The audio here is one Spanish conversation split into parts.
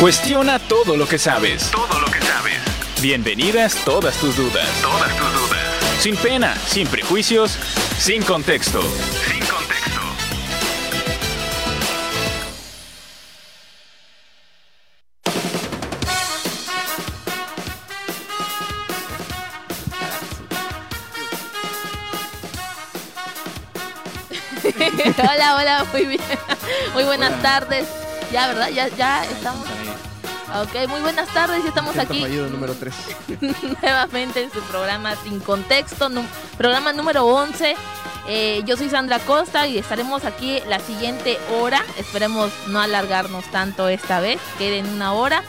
Cuestiona todo lo que sabes. Todo lo que sabes. Bienvenidas todas tus dudas. Todas tus dudas. Sin pena, sin prejuicios, sin contexto. Sin contexto. hola, hola, muy bien. Muy buenas tardes. Ya, ¿verdad? Ya, ya estamos. Ok, muy buenas tardes. Ya estamos aquí número 3. nuevamente en su programa Sin Contexto, programa número 11. Eh, yo soy Sandra Costa y estaremos aquí la siguiente hora. Esperemos no alargarnos tanto esta vez, quede en una hora.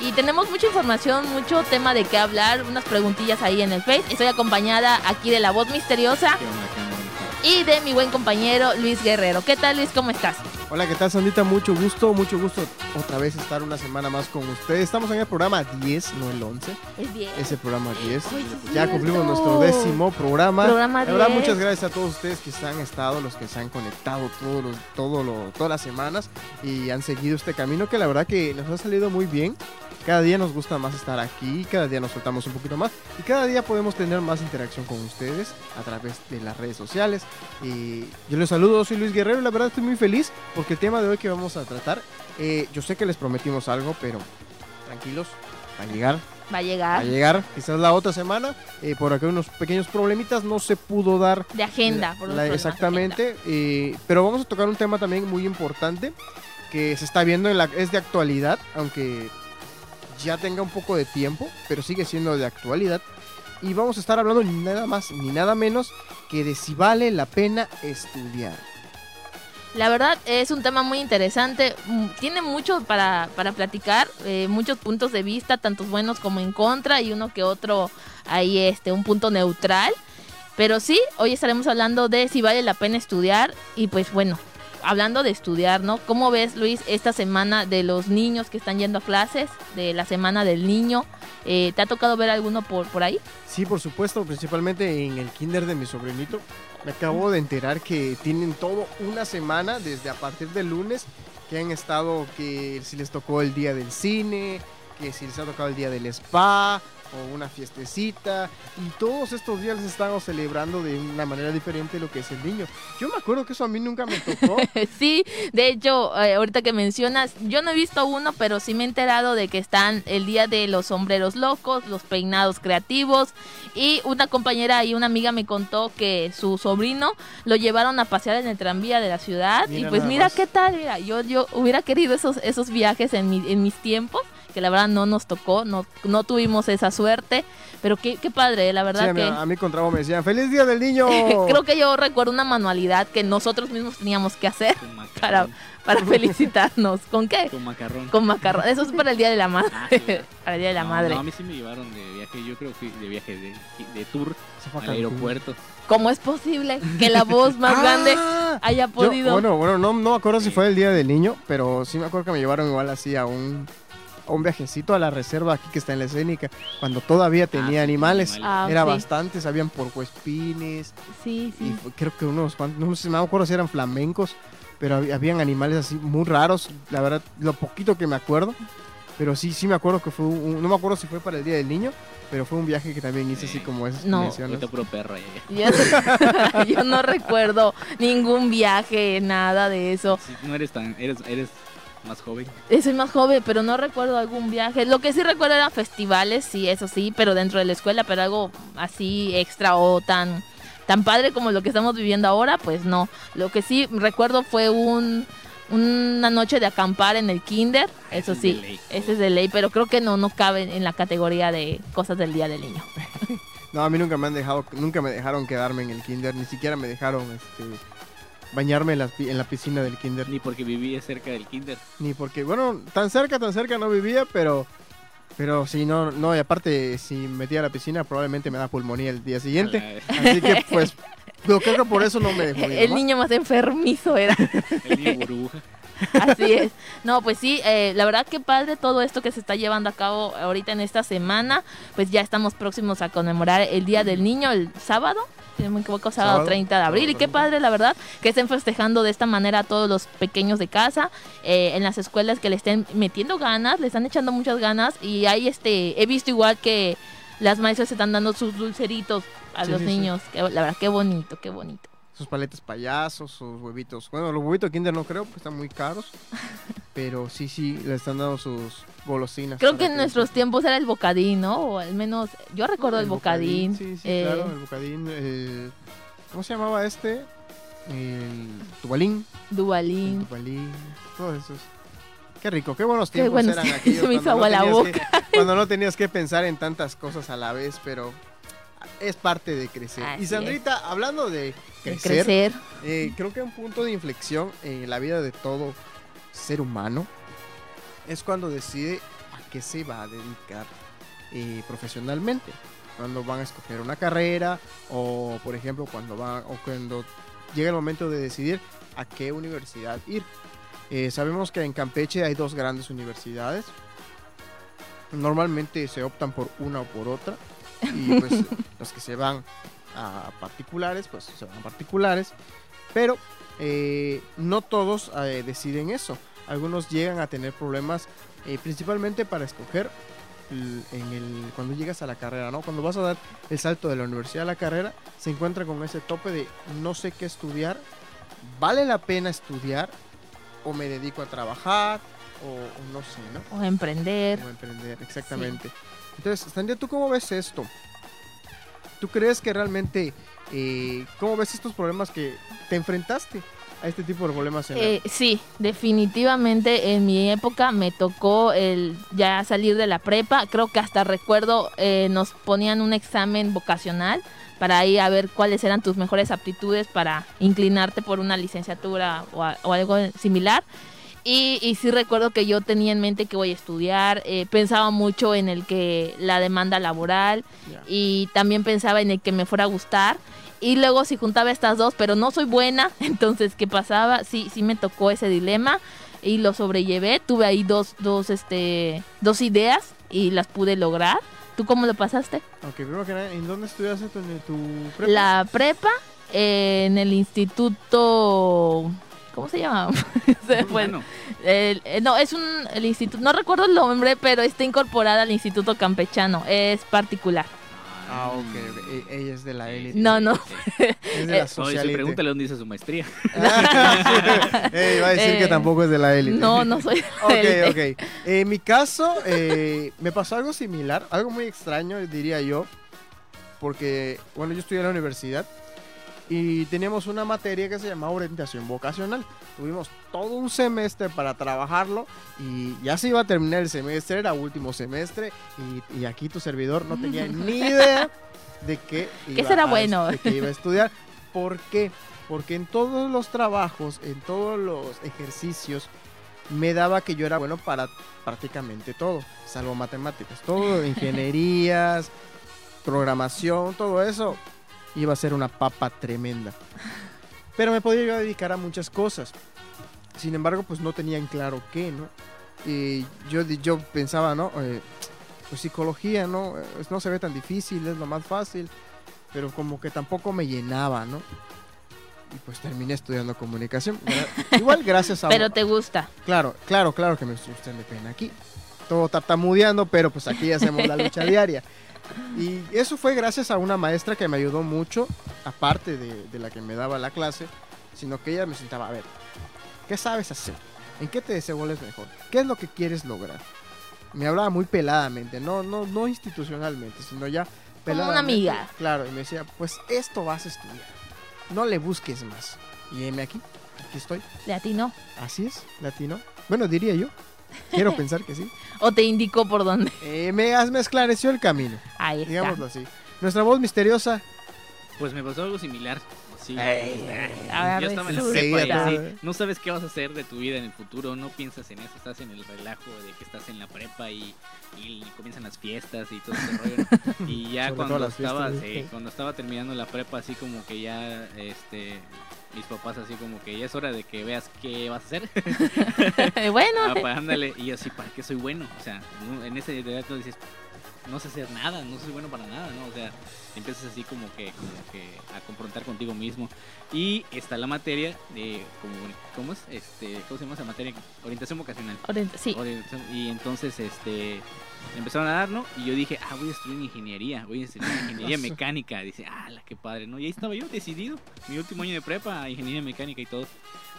Y tenemos mucha información, mucho tema de qué hablar, unas preguntillas ahí en el Face. Estoy acompañada aquí de la voz misteriosa y de mi buen compañero Luis Guerrero. ¿Qué tal Luis? ¿Cómo estás? Hola, ¿qué tal, Sandita? Mucho gusto, mucho gusto otra vez estar una semana más con ustedes. Estamos en el programa 10, no el 11. Es bien. Es el programa 10. Ay, sí es Ya cumplimos nuestro décimo programa. Programa La verdad, 10. muchas gracias a todos ustedes que se han estado, los que se han conectado todos los, todo lo, todas las semanas y han seguido este camino que la verdad que nos ha salido muy bien. Cada día nos gusta más estar aquí, cada día nos soltamos un poquito más y cada día podemos tener más interacción con ustedes a través de las redes sociales. Y yo les saludo, soy Luis Guerrero y la verdad estoy muy feliz porque el tema de hoy que vamos a tratar, eh, yo sé que les prometimos algo, pero tranquilos, va a llegar, Va a va a llegar llegar quizás la otra semana. eh, por acá unos pequeños problemitas no se pudo dar de agenda. la- por la- exactamente. eh, pero vamos a tocar un tema también muy importante que se está viendo en la es de actualidad, aunque ya tenga un poco de tiempo, pero sigue siendo de actualidad. Y vamos a estar hablando ni nada más ni nada menos que de si vale la pena estudiar. La verdad es un tema muy interesante, mm, tiene mucho para, para platicar, eh, muchos puntos de vista, tantos buenos como en contra y uno que otro ahí este, un punto neutral. Pero sí, hoy estaremos hablando de si vale la pena estudiar y pues bueno, hablando de estudiar, ¿no? ¿Cómo ves Luis esta semana de los niños que están yendo a clases, de la semana del niño? Eh, ¿Te ha tocado ver alguno por, por ahí? Sí, por supuesto, principalmente en el kinder de mi sobrinito. Me acabo de enterar que tienen todo una semana desde a partir del lunes que han estado, que si les tocó el día del cine, que si les ha tocado el día del spa o una fiestecita y todos estos días les estamos celebrando de una manera diferente lo que es el niño. Yo me acuerdo que eso a mí nunca me tocó. Sí, de hecho, eh, ahorita que mencionas, yo no he visto uno, pero sí me he enterado de que están el día de los sombreros locos, los peinados creativos, y una compañera y una amiga me contó que su sobrino lo llevaron a pasear en el tranvía de la ciudad, Mira y pues mira más. qué tal, mira, yo, yo hubiera querido esos, esos viajes en, mi- en mis tiempos, que la verdad no nos tocó, no, no tuvimos esa suerte, pero qué, qué padre, la Sí, verdad a, mí, que... a mí con trago me decían, ¡Feliz Día del Niño! Creo que yo recuerdo una manualidad que nosotros mismos teníamos que hacer para, para felicitarnos. ¿Con qué? Con macarrón. Con macarrón. Eso es para el Día de la Madre. Ah, claro. para el Día de la No, Madre. No, a mí sí me llevaron de viaje. Yo creo que de viaje de, de tour al aeropuerto. ¿Cómo es posible que la voz más Ah, grande haya yo- podido? bueno, bueno, no, no me acuerdo si fue el día del niño, pero sí me acuerdo que me llevaron igual así a un, a un viajecito a la reserva aquí que está en la escénica, cuando todavía tenía sí, animales. animales. Ah, Era sí. bastantes, habían porcoespines Sí, y sí. fue- creo que unos cuantos, no sé, no me acuerdo si eran flamencos, pero hab- habían animales así muy raros, la verdad, lo poquito que me acuerdo. Pero sí, sí me acuerdo que fue un, no me acuerdo si fue para el Día del Niño, pero fue un viaje que también hice así Sí. como que No. puro perro. Yo, yo no recuerdo ningún viaje, nada de eso. Sí, no eres tan. Eres, eres más joven. Eh, Soy más joven, pero no recuerdo algún viaje. Lo que sí recuerdo eran festivales, sí, eso sí, pero dentro de la escuela, pero algo así extra o tan, tan padre como lo que estamos viviendo ahora, pues no. Lo que sí recuerdo fue un una noche de acampar en el kinder, eso Ese es de sí, ley. ese es de ley, pero creo que no, no cabe en la categoría de cosas del Día del Niño. No, a mí nunca me han dejado, nunca me dejaron quedarme en el kinder, ni siquiera me dejaron este, bañarme en la, pi- en la piscina del kinder. Ni porque vivía cerca del kinder. Ni porque, bueno, tan cerca, tan cerca no vivía, pero, pero sí, no, no, y aparte, si me metía a la piscina, probablemente me da pulmonía el día siguiente. Así que, pues, yo creo que por eso no me dejó El mamá. niño más enfermizo era. El niño burbuja. Así es. No, pues sí, eh, la verdad que padre todo esto que se está llevando a cabo ahorita en esta semana. Pues ya estamos próximos a conmemorar el Día del Niño el sábado. Si no me equivoco, sábado, Sábado, 30 de abril. Y qué 30. padre, la verdad, que estén festejando de esta manera a todos los pequeños de casa, eh, en las escuelas que le estén metiendo ganas, le están echando muchas ganas. Y ahí este, he visto igual que las maestras están dando sus dulceritos a Sí, los sí, sí. niños. Que, la verdad, qué bonito, qué bonito. Sus paletas payasos, sus huevitos. Bueno, los huevitos Kinder no creo, porque están muy caros. pero sí, sí, le están dando sus golosinas. Creo que en nuestros tiempos era el bocadín, ¿no? O al menos yo recuerdo el, bocadín. Sí, sí, eh, claro, el bocadín. el- ¿Cómo se llamaba este? El tubalín. El Dubalín. tubalín. Todos esos. Qué rico, qué buenos Qué tiempos buenos eran aquellos. se me hizo no agua la que- cuando no tenías que pensar en tantas cosas a la vez, pero es parte de crecer. Así y Sandrita, hablando de crecer. eh, creo que un punto de inflexión en la vida de todo ser humano es cuando decide a qué se va a dedicar eh, profesionalmente. Cuando van a escoger una carrera o, por ejemplo, cuando van o cuando llega el momento de decidir a qué universidad ir. Eh, sabemos que en Campeche hay dos grandes universidades. Normalmente se optan por una o por otra. Y pues los que se van a particulares, pues se van a particulares. Pero eh, no todos eh, deciden eso. Algunos llegan a tener problemas eh, principalmente para escoger l- en el, cuando llegas a la carrera, ¿no? Cuando vas a dar el salto de la universidad a la carrera, se encuentra con ese tope de no sé qué estudiar, vale la pena estudiar o me dedico a trabajar o, o no sé, ¿no? O emprender. Emprender, exactamente. Entonces, Sandia, ¿tú cómo ves esto? ¿Tú crees que realmente, eh, cómo ves estos problemas que te enfrentaste a este tipo de problemas en Eh, sí, definitivamente en mi época me tocó el ya salir de la prepa. Creo que hasta recuerdo eh, nos ponían un examen vocacional para ahí a ver cuáles eran tus mejores aptitudes para inclinarte por una licenciatura o, o algo similar. Y, y sí recuerdo que yo tenía en mente que voy a estudiar, eh, pensaba mucho en el que la demanda laboral y también pensaba en el que me fuera a gustar. Y luego si juntaba estas dos, pero no soy buena, entonces ¿qué pasaba? Sí, sí me tocó ese dilema y lo sobrellevé. Tuve ahí dos, dos, este, dos ideas y las pude lograr. ¿Tú cómo lo pasaste? Ok, primero que nada, ¿en dónde estudiaste tu, tu prepa? La prepa eh, en el instituto... ¿Cómo se llama? Se me fue. Bueno, El- eh, no, es un el instituto, no recuerdo el nombre, pero está incorporada al Instituto Campechano, es particular. Ah, ok, ok. E- ella es de la élite. No, no. Es de la Oye, socialite. pregúntale dónde hizo su maestría. Eh, iba a decir Eh, que tampoco es de la élite. No, no soy. Ok, élite. ok. En mi caso, eh, me pasó algo similar, algo muy extraño, diría yo, porque, bueno, yo estudié en la universidad y teníamos una materia que se llamaba orientación vocacional. Tuvimos todo un semestre para trabajarlo y ya se iba a terminar el semestre, era último semestre y, y aquí tu servidor no tenía ni idea de qué iba, será a, bueno? de qué iba a estudiar. ¿Por qué? Porque en todos los trabajos, en todos los ejercicios, me daba que yo era bueno para prácticamente todo, salvo matemáticas. Todo, ingenierías, programación, todo eso, iba a ser una papa tremenda. Pero me podía yo dedicar a muchas cosas. Sin embargo, pues no tenía en claro qué, ¿no? Y yo, yo pensaba, ¿no? Eh, pues psicología, ¿no? No se ve tan difícil, es lo más fácil. Pero como que tampoco me llenaba, ¿no? Y pues terminé estudiando comunicación. Igual gracias a... Pero te gusta. Claro, claro, claro que me usted de pena aquí. Todo tartamudeando, pero pues aquí hacemos la lucha diaria. Y eso fue gracias a una maestra que me ayudó mucho, aparte de, de la que me daba la clase, sino que ella me sentaba a ver, ¿qué sabes hacer? ¿En qué te desenvuelves mejor? ¿Qué es lo que quieres lograr? Me hablaba muy peladamente, no, no, no institucionalmente, sino ya una peladamente. amiga. Claro, y me decía, pues esto vas a estudiar, no le busques más. Y heme aquí, aquí estoy. De a ti no. Así es, latino. Bueno, diría yo. Quiero pensar que sí. O te indicó por dónde. Eh, me, me esclareció el camino, Ahí está. digámoslo así. Nuestra voz misteriosa. Pues me pasó algo similar. Sí. Ahora yo estaba en la prepa y Sí, así, no sabes qué vas a hacer de tu vida en el futuro, no piensas en eso, estás en el relajo de que estás en la prepa y, y comienzan las fiestas y todo ese rollo. ¿no? Y ya Sobre cuando estaba, fiestas, sí. cuando estaba terminando la prepa, así como que ya, este, mis papás así como que ya es hora de que veas qué vas a hacer. bueno, Ah, pues, ándale, y yo así, ¿para qué soy bueno? O sea, en ese edad tú dices, no sé hacer nada, no soy bueno para nada, ¿no? O sea, empiezas así como que, como que a confrontar contigo mismo. Y está la materia de, como, ¿cómo es? Este, ¿Cómo se llama esa materia? Orientación vocacional. Orienta- sí, Orientación- y entonces, este, empezaron a dar, ¿no? Y yo dije, ah, voy a estudiar ingeniería, voy a estudiar ingeniería mecánica. Dice, ah, la que padre, ¿no? Y ahí estaba yo decidido, mi último año de prepa, ingeniería mecánica y todo.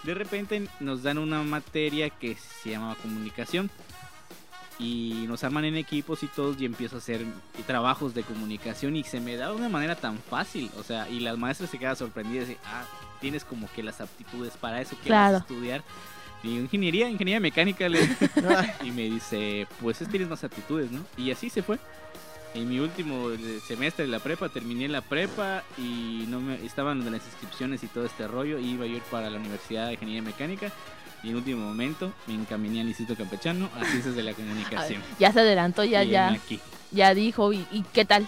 De repente nos dan una materia que se llamaba comunicación. Y nos arman en equipos y todos y empiezo a hacer trabajos de comunicación y se me da de una manera tan fácil. O sea, y las maestras se quedan sorprendidas de, ah, tienes como que las aptitudes para eso, que Claro. vas a estudiar? Y ingeniería, ingeniería mecánica, le y me dice, pues es, tienes más aptitudes, ¿no? Y así se fue. En mi último eh, semestre de la prepa, terminé la prepa y no me, estaban las inscripciones y todo este rollo. Y iba a ir para la Universidad de Ingeniería Mecánica. Y en último momento me encaminé al Instituto Campechano a Ciencias de la Comunicación. ya se adelantó, ya, Y ya, aquí. ya dijo. ¿Y, y qué tal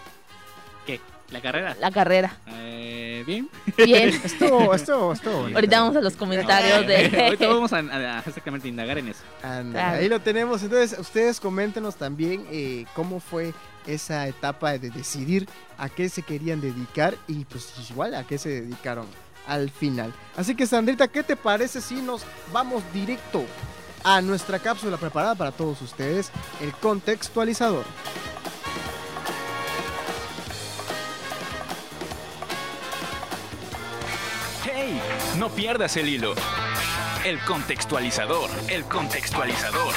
¿Qué? ¿La carrera? la carrera? Eh, bien. Bien. Esto, esto, esto. Ahorita vamos a los comentarios Ahorita de... vamos a, a exactamente indagar en eso. Anda. Ahí lo tenemos. Entonces, ustedes coméntenos también eh, cómo fue esa etapa de decidir a qué se querían dedicar y pues igual a qué se dedicaron al final. Así que Sandrita, ¿qué te parece si nos vamos directo a nuestra cápsula preparada para todos ustedes, el contextualizador? ¡Hey! No pierdas el hilo. El contextualizador, el contextualizador.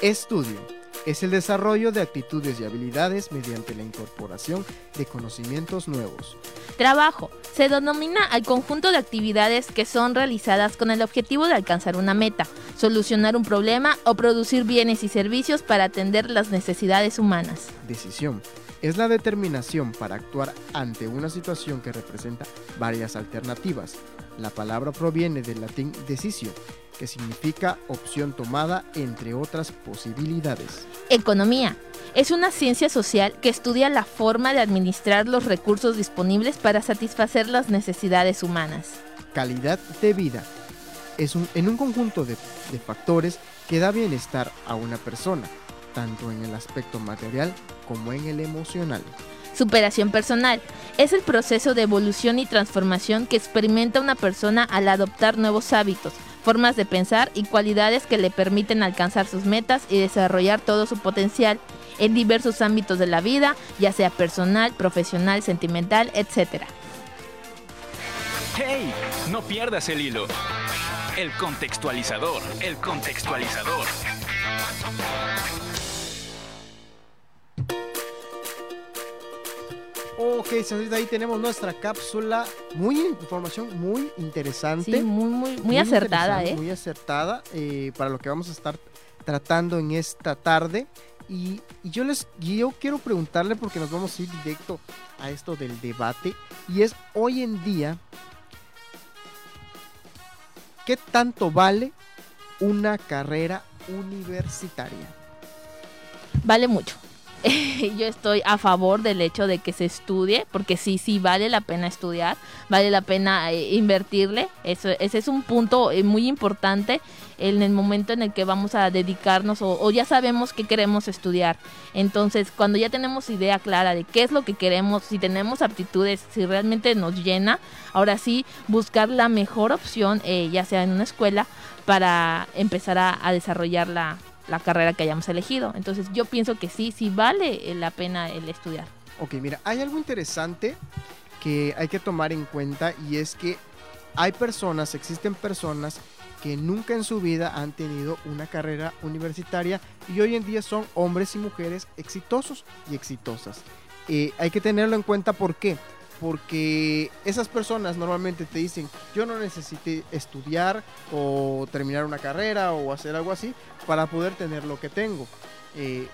Estudio. Es el desarrollo de actitudes y habilidades mediante la incorporación de conocimientos nuevos. Trabajo. Se denomina al conjunto de actividades que son realizadas con el objetivo de alcanzar una meta, solucionar un problema o producir bienes y servicios para atender las necesidades humanas. Decisión. Es la determinación para actuar ante una situación que representa varias alternativas. La palabra proviene del latín decisio, que significa opción tomada entre otras posibilidades. Economía. Es una ciencia social que estudia la forma de administrar los recursos disponibles para satisfacer las necesidades humanas. Calidad de vida. Es un, en un conjunto de, de factores que da bienestar a una persona, tanto en el aspecto material como en el emocional. Superación personal. Es el proceso de evolución y transformación que experimenta una persona al adoptar nuevos hábitos, formas de pensar y cualidades que le permiten alcanzar sus metas y desarrollar todo su potencial en diversos ámbitos de la vida, ya sea personal, profesional, sentimental, etc. ¡Hey! No pierdas el hilo. El contextualizador, el contextualizador. Ok, Sandrita, ahí tenemos nuestra cápsula. Muy información muy interesante. Sí, muy, muy, muy, acertada, ¿eh? Muy acertada eh, para lo que vamos a estar tratando en esta tarde. Y, y yo les yo quiero preguntarle porque nos vamos a ir directo a esto del debate. Y es hoy en día, ¿qué tanto vale una carrera universitaria? Vale mucho. Yo estoy a favor del hecho de que se estudie, porque sí, sí vale la pena estudiar, vale la pena eh, invertirle. Eso, ese es un punto eh, muy importante en el momento en el que vamos a dedicarnos o, ya sabemos qué queremos estudiar. Entonces, cuando ya tenemos idea clara de qué es lo que queremos, si tenemos aptitudes, si realmente nos llena, ahora sí buscar la mejor opción, eh, ya sea en una escuela, para empezar a, a desarrollar la, carrera que hayamos elegido. Entonces yo pienso que sí, sí vale eh, la pena el estudiar. Ok, mira, hay algo interesante que hay que tomar en cuenta y es que hay personas, existen personas que nunca en su vida han tenido una carrera universitaria y hoy en día son hombres y mujeres exitosos y exitosas. Eh, hay que tenerlo en cuenta, ¿por qué? Porque esas personas normalmente te dicen, yo no necesité estudiar o terminar una carrera o hacer algo así para poder tener lo que tengo. eh,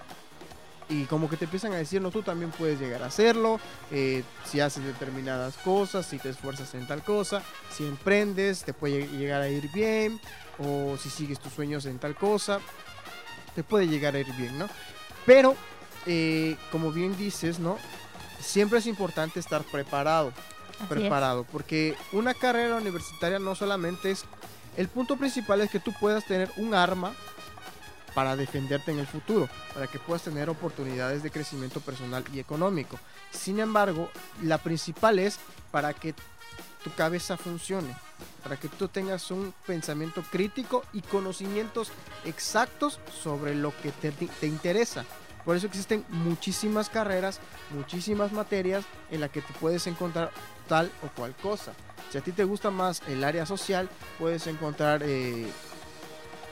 y como que te empiezan a decir, no, tú también puedes llegar a hacerlo, eh, si haces determinadas cosas, si te esfuerzas en tal cosa, si emprendes, te puede llegar a ir bien, o si sigues tus sueños en tal cosa, te puede llegar a ir bien, ¿no? Pero, eh, como bien dices, ¿no? Siempre es importante estar preparado, Así es. preparado, porque una carrera universitaria no solamente es, el punto principal es que tú puedas tener un arma para defenderte en el futuro, para que puedas tener oportunidades de crecimiento personal y económico. Sin embargo, la principal es para que tu cabeza funcione, para que tú tengas un pensamiento crítico y conocimientos exactos sobre lo que te, te interesa. Por eso existen muchísimas carreras, muchísimas materias en las que te puedes encontrar tal o cual cosa. Si a ti te gusta más el área social, puedes encontrar eh,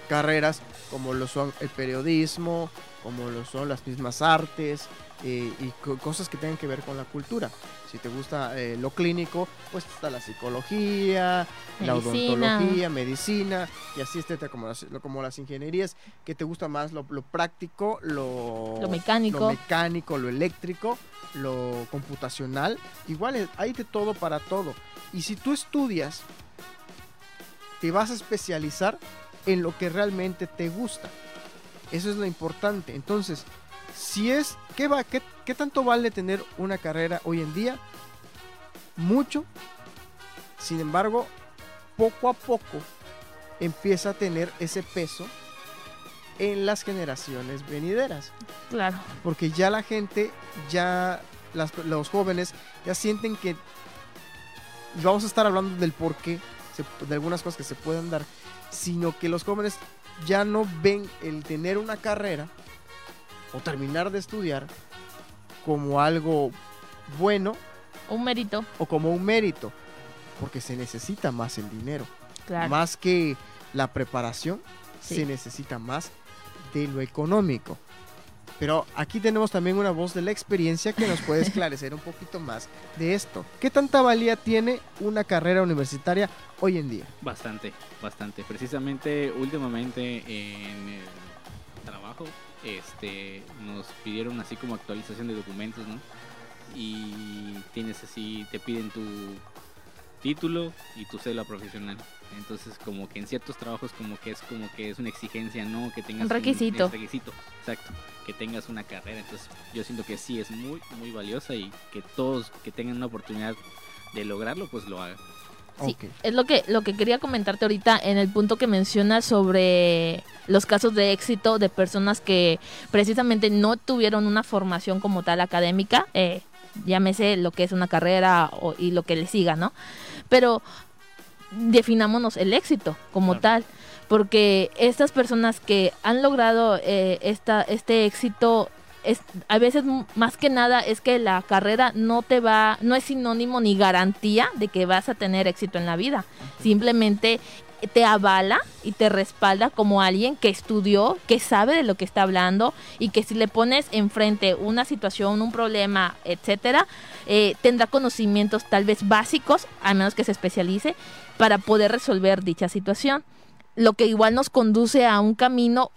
carreras como lo son el periodismo, como lo son las mismas artes eh, y co- cosas que tengan que ver con la cultura. Si te gusta eh, lo clínico, pues está la psicología, la odontología, medicina y así etcétera, como las, lo- como las ingenierías, que te gusta más lo, lo práctico, lo, Lo mecánico. lo mecánico, lo eléctrico, lo computacional. Igual hay de todo para todo. Y si tú estudias, te vas a especializar en lo que realmente te gusta. Eso es lo importante. Entonces, si es, ¿qué, va, qué, qué tanto vale tener una carrera hoy en día? Mucho. Sin embargo, poco a poco empieza a tener ese peso en las generaciones venideras. Claro. Porque ya la gente, ya las- los jóvenes, ya sienten que y vamos a estar hablando del por qué, se- de algunas cosas que se pueden dar, sino que los jóvenes ya no ven el tener una carrera o terminar de estudiar como algo bueno Un mérito. o como un mérito, porque se necesita más el dinero. Claro. Más que la preparación, Sí. se necesita más de lo económico. Pero aquí tenemos también una voz de la experiencia que nos puede esclarecer un poquito más de esto. ¿Qué tanta valía tiene una carrera universitaria hoy en día? Bastante, bastante. Precisamente últimamente en el trabajo este, nos pidieron así como actualización de documentos, ¿no? Y tienes así, te piden tu título y tu cédula profesional. Entonces como que en ciertos trabajos como que es como que es una exigencia, ¿no? Que tengas Un requisito. requisito, exacto. Que tengas una carrera. Entonces yo siento que sí es muy, muy valiosa y que todos que tengan una oportunidad de lograrlo, pues lo hagan. Sí, Ok. es lo que, lo que quería comentarte ahorita en el punto que mencionas sobre los casos de éxito de personas que precisamente no tuvieron una formación como tal académica, eh, llámese lo que es una carrera o- y lo que le siga, ¿no? Pero definámonos el éxito como Claro. tal, porque estas personas que han logrado eh, esta, este éxito es, a veces más que nada es que la carrera no te va, no es sinónimo ni garantía de que vas a tener éxito en la vida. Simplemente te avala y te respalda como alguien que estudió, que sabe de lo que está hablando y que si le pones enfrente una situación, un problema, etcétera, eh, tendrá conocimientos tal vez básicos, a menos que se especialice, para poder resolver dicha situación. Lo que igual nos conduce a un camino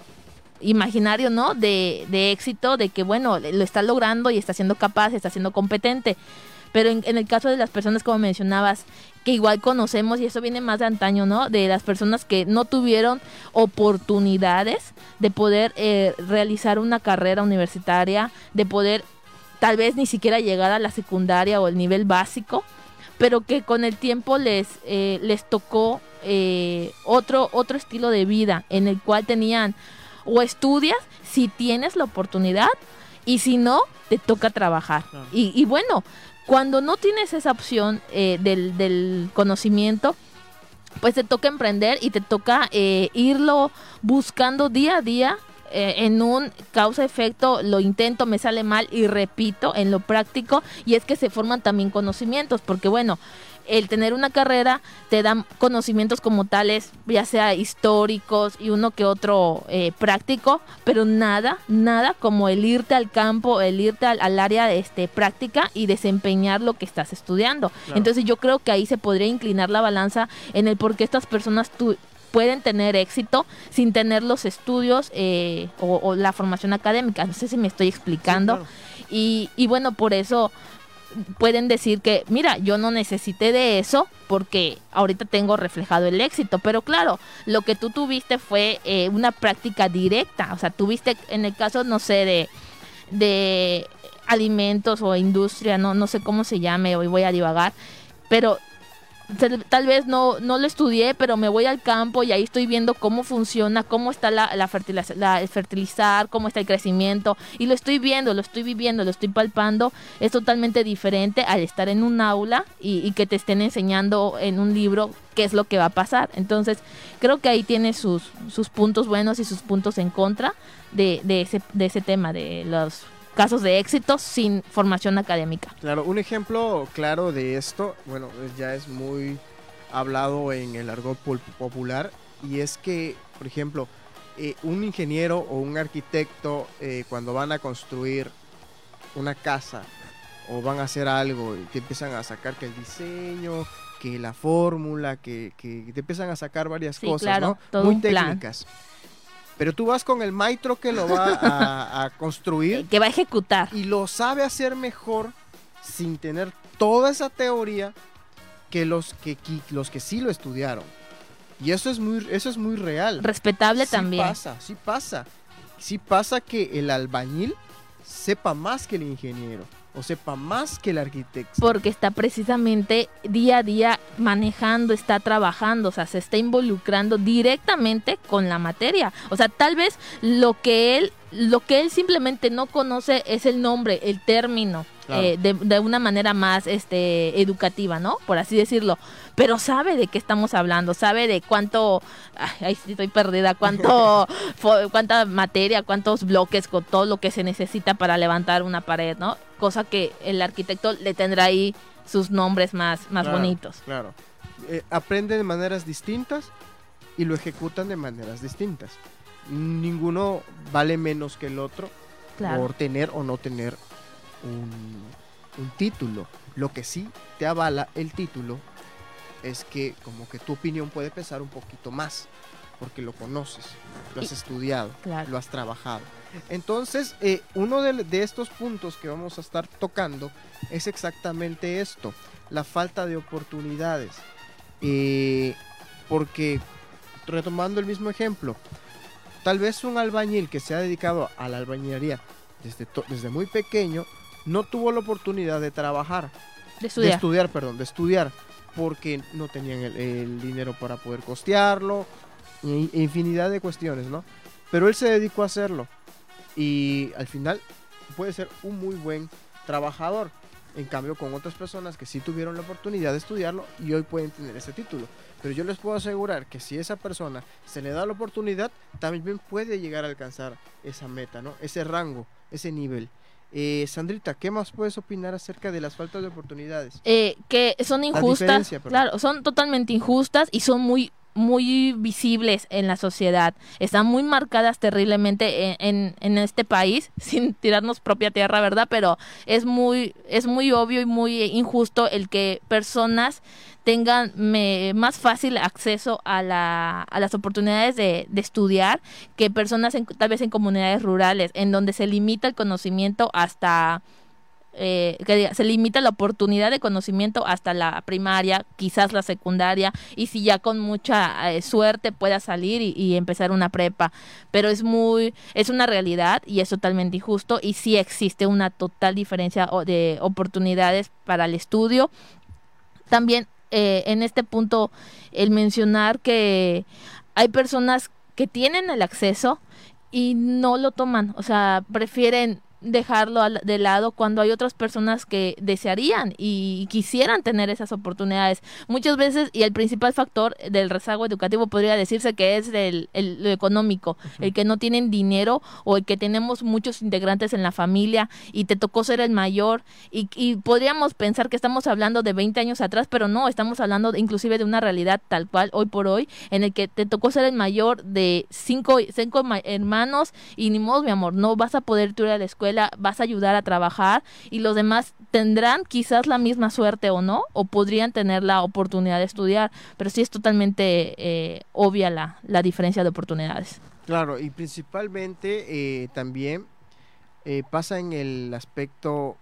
imaginario, ¿no? De, de éxito, de que, bueno, lo está logrando y está siendo capaz, está siendo competente. Pero en, en el caso de las personas, como mencionabas, que igual conocemos, y eso viene más de antaño, ¿no? De las personas que no tuvieron oportunidades de poder eh, realizar una carrera universitaria, de poder tal vez ni siquiera llegar a la secundaria o el nivel básico, pero que con el tiempo les, eh, les tocó eh, otro, otro estilo de vida en el cual tenían o estudias si tienes la oportunidad y si no, te toca trabajar. Y bueno, cuando no tienes esa opción eh, del, del conocimiento, pues te toca emprender y te toca eh, irlo buscando día a día eh, en un causa-efecto, lo intento, me sale mal y repito en lo práctico y es que se forman también conocimientos, porque bueno, el tener una carrera te da conocimientos como tales, ya sea históricos y uno que otro eh, práctico, pero nada, nada como el irte al campo, el irte al, al área este, práctica y desempeñar lo que estás estudiando. Claro. Entonces yo creo que ahí se podría inclinar la balanza en el por qué estas personas tu- pueden tener éxito sin tener los estudios eh, o, o la formación académica. No sé si me estoy explicando. claro. y, y bueno, por eso pueden decir que, mira, yo no necesité de eso porque ahorita tengo reflejado el éxito. Pero claro, lo que tú tuviste fue eh, una práctica directa. O sea, tuviste en el caso, no sé, de, de alimentos o industria, no, no sé cómo se llame, hoy voy a divagar, pero tal, vez no, no lo estudié, pero me voy al campo y ahí estoy viendo cómo funciona, cómo está la, la, la- el fertilizar, cómo está el crecimiento, y lo estoy viendo, lo estoy viviendo, lo estoy palpando. Es totalmente diferente al estar en un aula y, y que te estén enseñando en un libro qué es lo que va a pasar. Entonces, creo que ahí tiene sus, sus puntos buenos y sus puntos en contra de, de, ese, de ese tema, de los casos de éxito sin formación académica. Claro, un ejemplo claro de esto, bueno, ya es muy hablado en el argot popular, y es que, por ejemplo, eh, un ingeniero o un arquitecto, eh, cuando van a construir una casa o van a hacer algo, y te empiezan a sacar que el diseño, que la fórmula, que, que te empiezan a sacar varias Sí, cosas, claro, ¿no? todo Muy un plan. Pero tú vas con el maestro que lo va a- a construir Que va a ejecutar. y lo sabe hacer mejor sin tener toda esa teoría que los que, los que sí lo estudiaron. Y eso es muy, eso es muy real. Respetable Sí también. pasa, sí pasa. Sí pasa que el albañil sepa más que el ingeniero o sepa más que el arquitecto. porque está precisamente día a día manejando, está trabajando, o sea, se está involucrando directamente con la materia. O sea, tal vez lo que él, lo que él simplemente no conoce es el nombre, el término, Claro. eh, de, de una manera más este, educativa, ¿no? Por así decirlo. Pero sabe de qué estamos hablando, sabe de cuánto, ay, estoy perdida, cuánto, cuánta materia, cuántos bloques, con todo lo que se necesita para levantar una pared, ¿no? Cosa que el arquitecto le tendrá ahí sus nombres más, más Claro, bonitos. Claro. Eh, aprenden de maneras distintas y lo ejecutan de maneras distintas. Ninguno vale menos que el otro Claro. por tener o no tener un, un título. Lo que sí te avala el título es que como que tu opinión puede pesar un poquito más, porque lo conoces, lo has Y- estudiado, Claro. lo has trabajado. Entonces, eh, uno de, de estos puntos que vamos a estar tocando es exactamente esto, la falta de oportunidades. Eh, porque, retomando el mismo ejemplo, tal vez un albañil que se ha dedicado a la albañilería desde, desde muy pequeño no tuvo la oportunidad de trabajar, De de estudiar. estudiar, perdón, de estudiar, porque no tenían el, el dinero para poder costearlo, infinidad de cuestiones, ¿no? Pero él se dedicó a hacerlo y al final puede ser un muy buen trabajador. En cambio, con otras personas que sí tuvieron la oportunidad de estudiarlo y hoy pueden tener ese título. Pero yo les puedo asegurar que si esa persona se le da la oportunidad, también puede llegar a alcanzar esa meta, ¿no? Ese rango, ese nivel. Eh, Sandrita, ¿qué más puedes opinar acerca de las faltas de oportunidades? eh, que son injustas, claro, son totalmente injustas y son muy muy visibles en la sociedad, están muy marcadas terriblemente en, en, este país, sin tirarnos propia tierra, ¿verdad? Pero es muy, es muy obvio y muy injusto el que personas tengan me- más fácil acceso a, la, a las oportunidades de, de estudiar que personas en- tal vez en comunidades rurales, en donde se limita el conocimiento hasta eh, que se limita la oportunidad de conocimiento hasta la primaria, quizás la secundaria, y si ya con mucha eh, suerte pueda salir y, empezar una prepa. Pero es muy, es una realidad y es totalmente injusto y sí existe una total diferencia de oportunidades para el estudio. También eh, en este punto el mencionar que hay personas que tienen el acceso y no lo toman, o sea, prefieren dejarlo al- de lado cuando hay otras personas que desearían y quisieran tener esas oportunidades. Muchas veces, y el principal factor del rezago educativo podría decirse que es el, el- lo económico, el que no tienen dinero o el que tenemos muchos integrantes en la familia y te tocó ser el mayor y, y podríamos pensar que estamos hablando de 20 años atrás, pero no, estamos hablando de- inclusive de una realidad tal cual hoy por hoy en el que te tocó ser el mayor de cinco, cinco ma- hermanos y ni modo, mi amor, no vas a poder tú ir a la escuela escuela, vas a ayudar a trabajar y los demás tendrán quizás la misma suerte o no, o podrían tener la oportunidad de estudiar, pero sí es totalmente eh, obvia la, la diferencia de oportunidades. Claro, y principalmente eh, también eh, pasa en el aspecto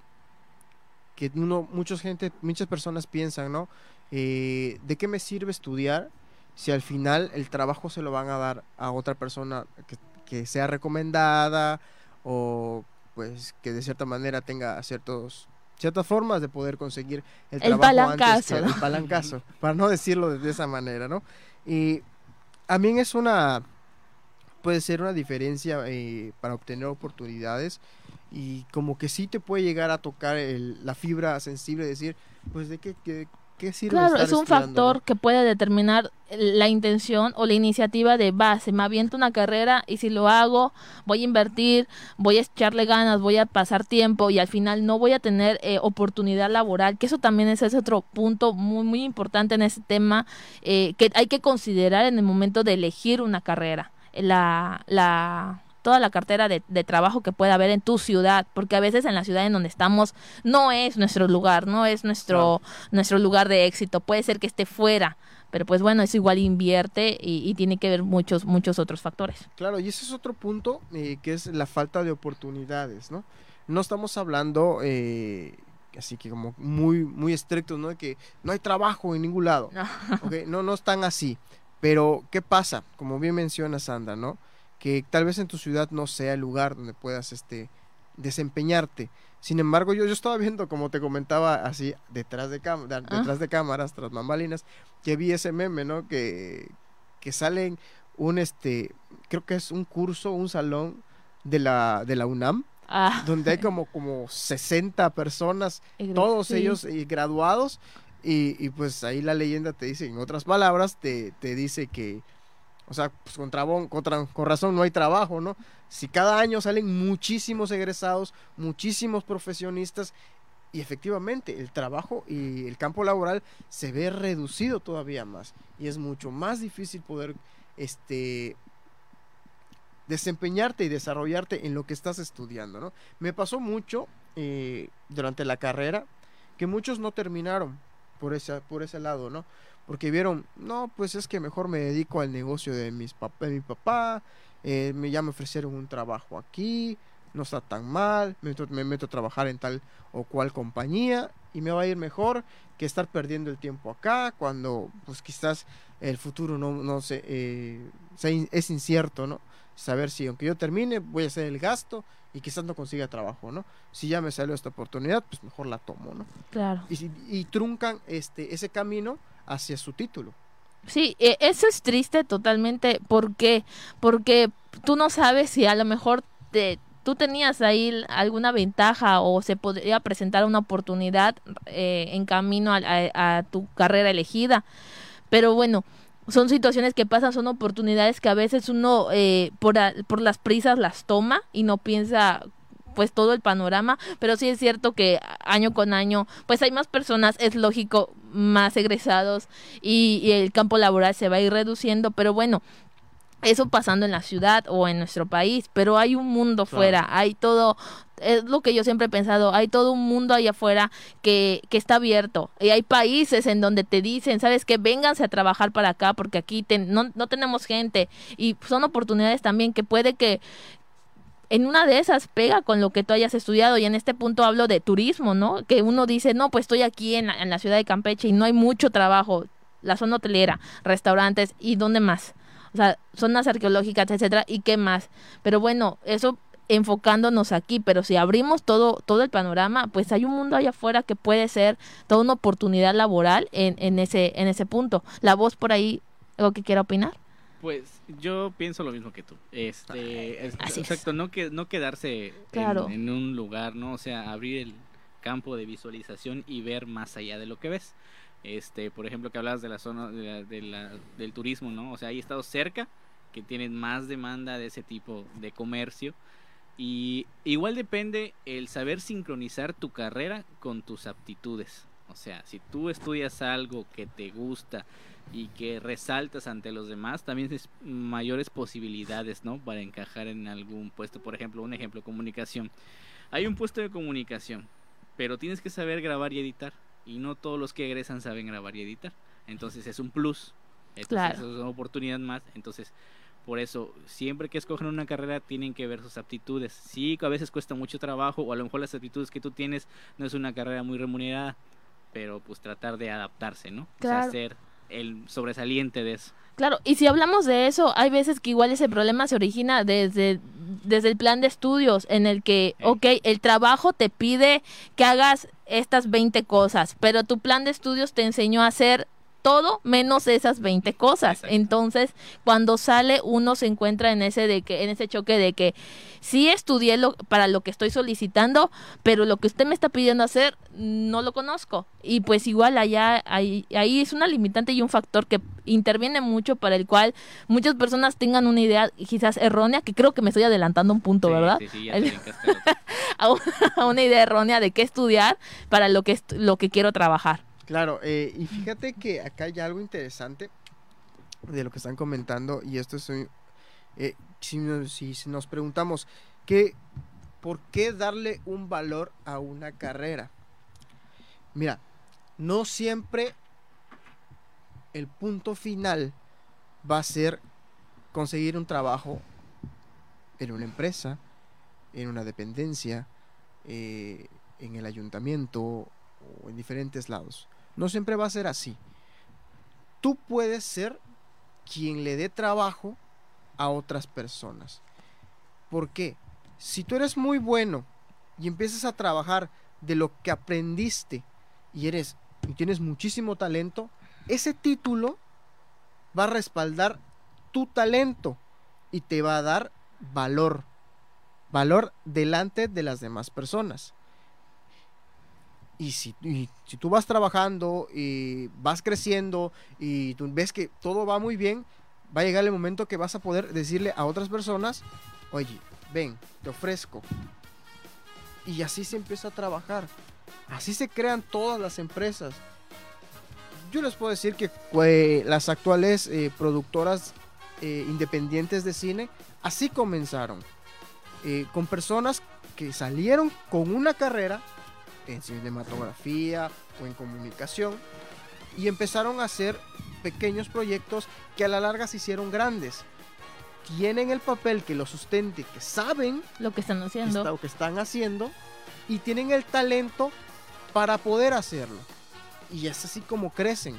que uno, muchas gente, muchas personas piensan, ¿no? ¿De qué me sirve estudiar si al final el trabajo se lo van a dar a otra persona que, que sea recomendada o pues que de cierta manera tenga ciertos ciertas formas de poder conseguir el, El trabajo antes que ¿no? el palancazo, para no decirlo de, de esa manera, ¿no? Y también es una puede ser una diferencia eh, para obtener oportunidades y como que sí te puede llegar a tocar el- la fibra sensible de decir, pues de qué, qué, qué sirve Claro, estar es un factor que puede determinar la intención o la iniciativa de base. Me aviento una carrera y si lo hago, voy a invertir, voy a echarle ganas, voy a pasar tiempo y al final no voy a tener eh, oportunidad laboral, que eso también es, ese otro punto muy, muy importante en ese tema eh, que hay que considerar en el momento de elegir una carrera. La, la, toda la cartera de, de trabajo que pueda haber en tu ciudad, porque a veces en la ciudad en donde estamos no es nuestro lugar, no es nuestro, nuestro lugar de éxito, puede ser que esté fuera, pero pues bueno, eso igual invierte y, y tiene que ver muchos, muchos otros factores. Claro, y ese es otro punto eh, que es la falta de oportunidades, ¿no? No estamos hablando eh, así que como muy, muy estrictos, ¿no? De que no hay trabajo en ningún lado. No. No, no están así. Pero, ¿qué pasa? Como bien menciona Sandra, ¿no? Que tal vez en tu ciudad no sea el lugar donde puedas este, desempeñarte. Sin embargo, yo, yo estaba viendo, como te comentaba, así, detrás de, cam- de- detrás de cámaras, tras bambalinas, que vi ese meme, ¿no? Que, que salen un, este, creo que es un curso, un salón de la, de la UNAM, Ah, donde hay como, como 60 personas todos sí. ellos eh, graduados y, y, pues ahí la leyenda te dice, en otras palabras, te, te dice que, o sea, pues con, trabón- con, razón no hay trabajo, ¿no? Si cada año salen muchísimos egresados, muchísimos profesionistas y efectivamente el trabajo y el campo laboral se ve reducido todavía más y es mucho más difícil poder este desempeñarte y desarrollarte en lo que estás estudiando, ¿no? Me pasó mucho eh, durante la carrera que muchos no terminaron por ese, por ese lado, ¿no? Porque vieron, no, pues es que mejor me dedico al negocio de, mis pap- de mi papá, eh, me, ya me ofrecieron un trabajo aquí, no está tan mal, me meto, me meto a trabajar en tal o cual compañía y me va a ir mejor que estar perdiendo el tiempo acá cuando pues quizás el futuro no, no sé, eh, in- es incierto, ¿no? Saber si aunque yo termine voy a hacer el gasto y quizás no consiga trabajo, ¿no? Si ya me salió esta oportunidad, pues mejor la tomo, ¿no? Claro. Y, y truncan este, ese camino hacia su título. Sí, eh, eso es triste totalmente. ¿Por qué? Porque tú no sabes si a lo mejor te, tú tenías ahí alguna ventaja o se podría presentar una oportunidad eh, en camino a, tu carrera elegida. Pero bueno, son situaciones que pasan, son oportunidades que a veces uno eh, por, por las prisas las toma y no piensa pues todo el panorama, pero sí es cierto que año con año pues hay más personas, es lógico, más egresados y, y el campo laboral se va a ir reduciendo, pero bueno, eso pasando en la ciudad o en nuestro país, pero hay un mundo Claro. fuera, hay todo, es lo que yo siempre he pensado, hay todo un mundo allá afuera que, que está abierto y hay países en donde te dicen, sabes que vénganse a trabajar para acá porque aquí te- no, no tenemos gente y son oportunidades también que puede que en una de esas pega con lo que tú hayas estudiado y en este punto hablo de turismo, ¿no? Que uno dice, no, pues estoy aquí en la, en la ciudad de Campeche y no hay mucho trabajo, la zona hotelera, restaurantes y dónde más, o sea, zonas arqueológicas, etcétera, y qué más. Pero bueno, eso enfocándonos aquí, pero si abrimos todo todo el panorama, pues hay un mundo allá afuera que puede ser toda una oportunidad laboral en, en ese en ese punto. La voz por ahí, algo que quiera opinar. Pues yo pienso lo mismo que tú. Este, es- así es. exacto, no que no quedarse en- Claro. en, un lugar, ¿no? O sea, abrir el campo de visualización y ver más allá de lo que ves. Este, por ejemplo, que hablabas de la zona de la- de la- del turismo, ¿no? O sea, hay estados cerca que tienen más demanda de ese tipo de comercio y igual depende el saber sincronizar tu carrera con tus aptitudes. O sea, si tú estudias algo que te gusta y que resaltas ante los demás, también tienes mayores posibilidades, ¿no? Para encajar en algún puesto. Por ejemplo, un ejemplo, comunicación. Hay un puesto de comunicación, pero tienes que saber grabar y editar. Y no todos los que egresan saben grabar y editar. Entonces es un plus. Entonces Claro. es una oportunidad más. Entonces, por eso, siempre que escogen una carrera, tienen que ver sus aptitudes. Sí, a veces cuesta mucho trabajo, o a lo mejor las aptitudes que tú tienes no es una carrera muy remunerada, pero pues tratar de adaptarse, ¿no? O Claro. sea, ser el sobresaliente de eso. Claro, y si hablamos de eso, hay veces que igual ese problema se origina desde, desde el plan de estudios, en el que, Sí. ok, el trabajo te pide que hagas estas 20 cosas, pero tu plan de estudios te enseñó a hacer todo menos esas 20 cosas. Entonces, cuando sale uno se encuentra en ese de que en ese choque de que sí estudié lo, para lo que estoy solicitando, pero lo que usted me está pidiendo hacer no lo conozco. Y pues igual allá ahí, ahí es una limitante y un factor que interviene mucho para el cual muchas personas tengan una idea quizás errónea, que creo que me estoy adelantando un punto, Sí, ¿verdad? Sí, sí, ya te. A, a una idea errónea de qué estudiar para lo que lo que quiero trabajar. Claro, eh, y fíjate que acá hay algo interesante de lo que están comentando, y esto es, eh, si, nos, si nos preguntamos, ¿qué, ¿por qué darle un valor a una carrera? Mira, no siempre el punto final va a ser conseguir un trabajo en una empresa, en una dependencia, eh, en el ayuntamiento o en diferentes lados. No siempre va a ser así. Tú puedes ser quien le dé trabajo a otras personas. ¿Por qué? Si tú eres muy bueno y empiezas a trabajar de lo que aprendiste y eres y tienes muchísimo talento, ese título va a respaldar tu talento y te va a dar valor. Valor delante de las demás personas. Y si, si tú vas trabajando y vas creciendo y tú ves que todo va muy bien, va a llegar el momento que vas a poder decirle a otras personas, oye, ven, te ofrezco. Y así se empieza a trabajar. Así se crean todas las empresas. Yo les puedo decir que las actuales eh, productoras eh, independientes de cine así comenzaron. Eh, con personas que salieron con una carrera en cinematografía o en comunicación y empezaron a hacer pequeños proyectos que a la larga se hicieron grandes. Tienen el papel que lo sustente, que saben Lo que están que haciendo. está- que están haciendo y tienen el talento para poder hacerlo. Y es así como crecen.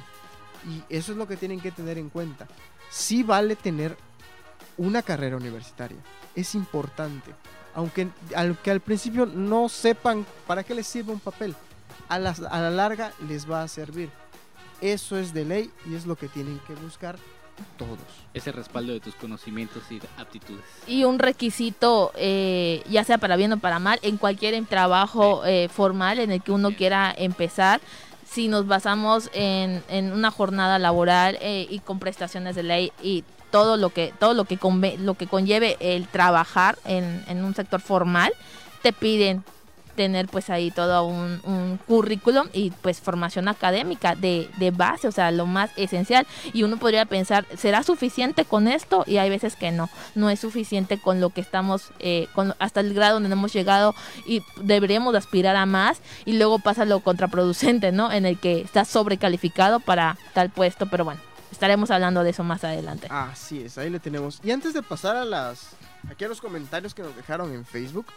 Y eso es lo que tienen que tener en cuenta. Sí vale tener una carrera universitaria. Es importante. Aunque, aunque al principio no sepan para qué les sirve un papel. A la, a la larga les va a servir. Eso es de ley y es lo que tienen que buscar todos. Ese respaldo de tus conocimientos y aptitudes. y un requisito, eh, ya sea para bien o para mal, en cualquier trabajo eh, formal en el que uno Bien. quiera empezar, si nos basamos en, en una jornada laboral eh, y con prestaciones de ley y todo lo que todo lo que conve- lo que conlleve el trabajar en, en un sector formal, te piden tener pues ahí todo un, currículum y pues formación académica de, de base, o sea, lo más esencial. Y uno podría pensar, ¿será suficiente con esto? Y hay veces que no, no es suficiente con lo que estamos, eh, con, hasta el grado donde hemos llegado y deberíamos aspirar a más. Y luego pasa lo contraproducente, ¿no? En el que estás sobrecalificado para tal puesto, pero bueno, estaremos hablando de eso más adelante. Así es, ahí le tenemos. Y antes de pasar a las aquí a los comentarios que nos dejaron en Facebook,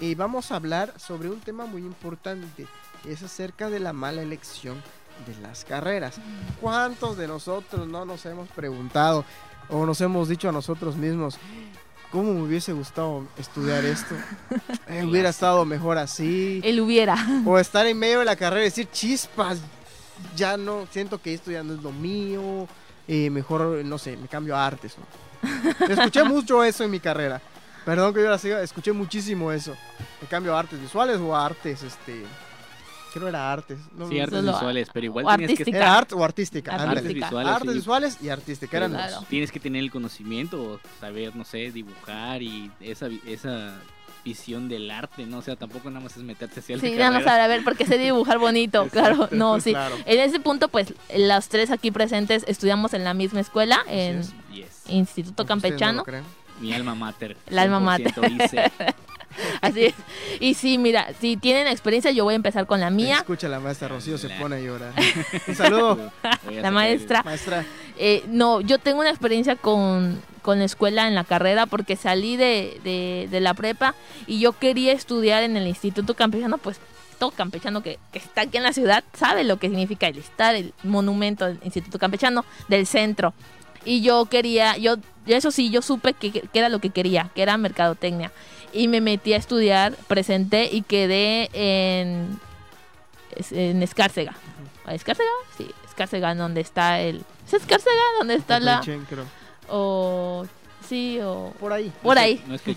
eh, vamos a hablar sobre un tema muy importante. Es acerca de la mala elección de las carreras. ¿Cuántos de nosotros no nos hemos preguntado o nos hemos dicho a nosotros mismos, ¿cómo me hubiese gustado estudiar esto? Eh, hubiera estado mejor así. Él hubiera. O estar en medio de la carrera y decir, chispas, ya no, siento que esto ya no es lo mío, eh, mejor, no sé, me cambio a artes. ¿no? Escuché mucho eso en mi carrera. Perdón que yo la siga, escuché muchísimo eso. Me cambio a artes visuales o a artes, este... Creo era artes. No, Sí, no- artes visuales, pero igual tienes que. Era arte o artística. Ándale. artes visuales. Artes sí, visuales y artística, pero eran Claro. Tienes que tener el conocimiento, o saber, no sé, dibujar y esa, esa visión del arte, ¿no? O sea, tampoco nada más es meterte hacia la Sí, nada más para ver, porque sé dibujar bonito, claro. No, sí. Claro. En ese punto, pues, las tres aquí presentes estudiamos en la misma escuela, en es. Yes. Instituto no Campechano. Mi alma mater. El alma mater. 100% ICE. Así es. Y sí, mira, si tienen experiencia, yo voy a empezar con la mía. Escucha, la maestra Rocío se La- pone a llorar. Un saludo, La maestra. maestra. Eh, no, yo tengo una experiencia con, con la escuela en la carrera porque salí de, de, de la prepa y yo quería estudiar en el Instituto Campechano, pues todo campechano que, que está aquí en la ciudad sabe lo que significa el estar, el monumento del Instituto Campechano del centro. Y yo quería, yo, yo eso sí, yo supe que, que era lo que quería, que era mercadotecnia. Y me metí a estudiar, presenté y quedé en, en Escárcega. ¿Escárcega? Sí, Escárcega, donde está el... ¿Es Escárcega? Donde está la... O... Sí, o... Por ahí. Por ahí. ¿No es que?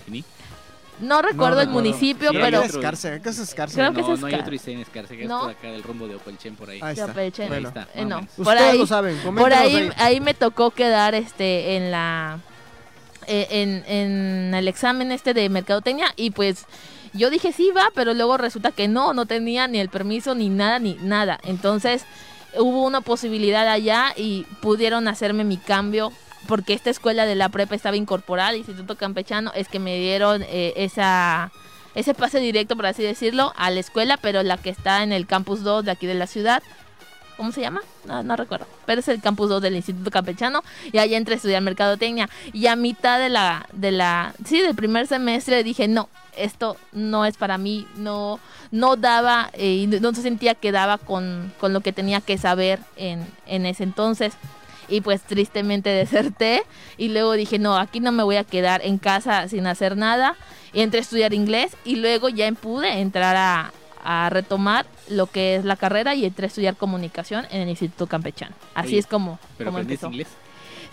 No recuerdo No el municipio, pero... Escárcega, ¿qué es Escárcega? Creo que No, es no hay otro Isen Escárcega, es ¿No? por acá del rumbo de Opelchen por ahí. Ahí Sí, está. Apechen. Bueno, Ahí está, Eh, no. Por Ustedes ahí, lo saben, por coméntenos ahí, ahí. ahí me tocó quedar este en la en, en el examen este de mercadotecnia y pues yo dije sí va, pero luego resulta que no, no tenía ni el permiso ni nada ni nada. Entonces hubo una posibilidad allá y pudieron hacerme mi cambio porque esta escuela de la prepa estaba incorporada al Instituto Campechano, es que me dieron eh, esa ese pase directo, por así decirlo, a la escuela, pero la que está en el campus 2 de aquí de la ciudad. ¿Cómo se llama? No, no recuerdo. Pero es el campus 2 del Instituto Campechano. Y ahí entré a estudiar mercadotecnia. Y a mitad de la, de la, sí, del primer semestre dije, no, esto no es para mí. No, no daba, eh, no se sentía que daba con, con lo que tenía que saber en, en ese entonces. Y pues tristemente deserté. Y luego dije, no, aquí no me voy a quedar en casa sin hacer nada. Y entré a estudiar inglés. Y luego ya pude entrar a, a retomar lo que es la carrera y entré a estudiar comunicación en el Instituto Campechano. Así Oye, es como, ¿Pero como empezó. inglés?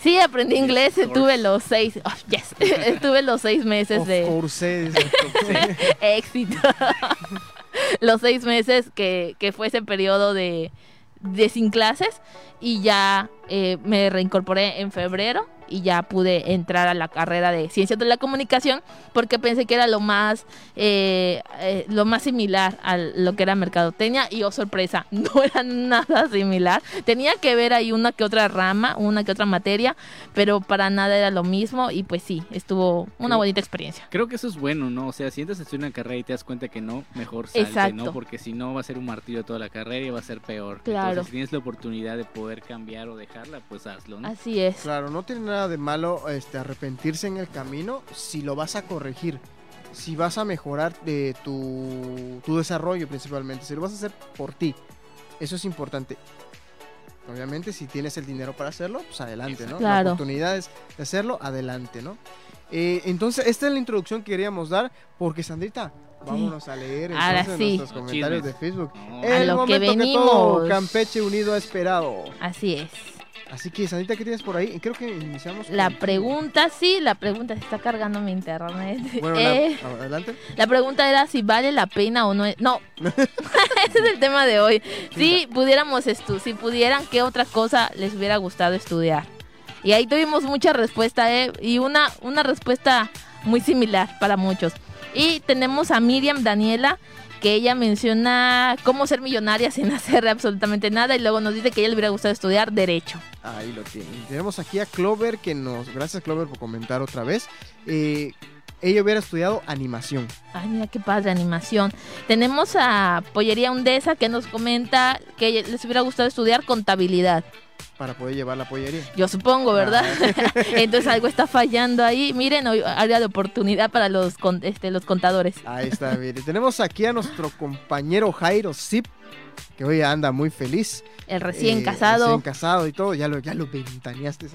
Sí, aprendí Yes, inglés, of course. tuve los seis, oh, yes, tuve los seis meses Of de course, dice. éxito. los seis meses que, que fue ese periodo de, de sin clases y ya eh, me reincorporé en febrero y ya pude entrar a la carrera de ciencias de la comunicación porque pensé que era lo más eh, eh, lo más similar a lo que era mercadotecnia y oh sorpresa no era nada similar tenía que ver ahí una que otra rama una que otra materia pero para nada era lo mismo y pues sí estuvo una Creo- bonita experiencia Creo que eso es bueno, ¿no? O sea, si entras a una carrera y te das cuenta que no, mejor salte, Exacto. ¿no? Porque si no va a ser un martirio toda la carrera y va a ser peor. Claro. Entonces, si tienes la oportunidad de poder cambiar o dejarla, pues hazlo, ¿no? así es Claro, no tiene nada de malo este, arrepentirse en el camino si lo vas a corregir. Si vas a mejorar eh, tu, tu desarrollo principalmente. Si lo vas a hacer por ti. Eso es importante. Obviamente, si tienes el dinero para hacerlo, pues adelante, ¿no? Claro. La oportunidad es de hacerlo, adelante, ¿no? Eh, entonces, esta es la introducción que queríamos dar. Porque, Sandrita, vámonos a leer Ahora entonces sí. nuestros comentarios de. Facebook. No, A El lo que momento que, todo venimos. Campeche unido ha esperado. así es Así que, Sandrita, ¿qué tienes por ahí? Creo que iniciamos. La contigo. pregunta, sí, la pregunta se está cargando mi internet. Bueno, Eh, la- adelante. la pregunta era si vale la pena o no. es- No, ese es el tema de hoy. Si pudiéramos estu si pudieran, ¿qué otra cosa les hubiera gustado estudiar? Y ahí tuvimos mucha respuesta, ¿eh? Y una, una respuesta muy similar para muchos. Y tenemos a Miriam Daniela, que ella menciona cómo ser millonaria sin hacer absolutamente nada. Y luego nos dice que a ella le hubiera gustado estudiar Derecho. Ahí lo tienen. Tenemos aquí a Clover que nos. Gracias, Clover, por comentar otra vez. Eh, ella hubiera estudiado animación. Ay, mira qué padre animación. Tenemos a Pollería Undesa que nos comenta que les hubiera gustado estudiar contabilidad. Para poder llevar la pollería. Yo supongo, ¿verdad? Ah. Entonces algo está fallando ahí. Miren, hoy área de oportunidad para los, con- este, los contadores. Ahí está, mire. Tenemos aquí a nuestro compañero Jairo Zip, que hoy anda muy feliz. El recién Eh, casado. Recién casado y todo. Ya lo, ya lo ventaneaste.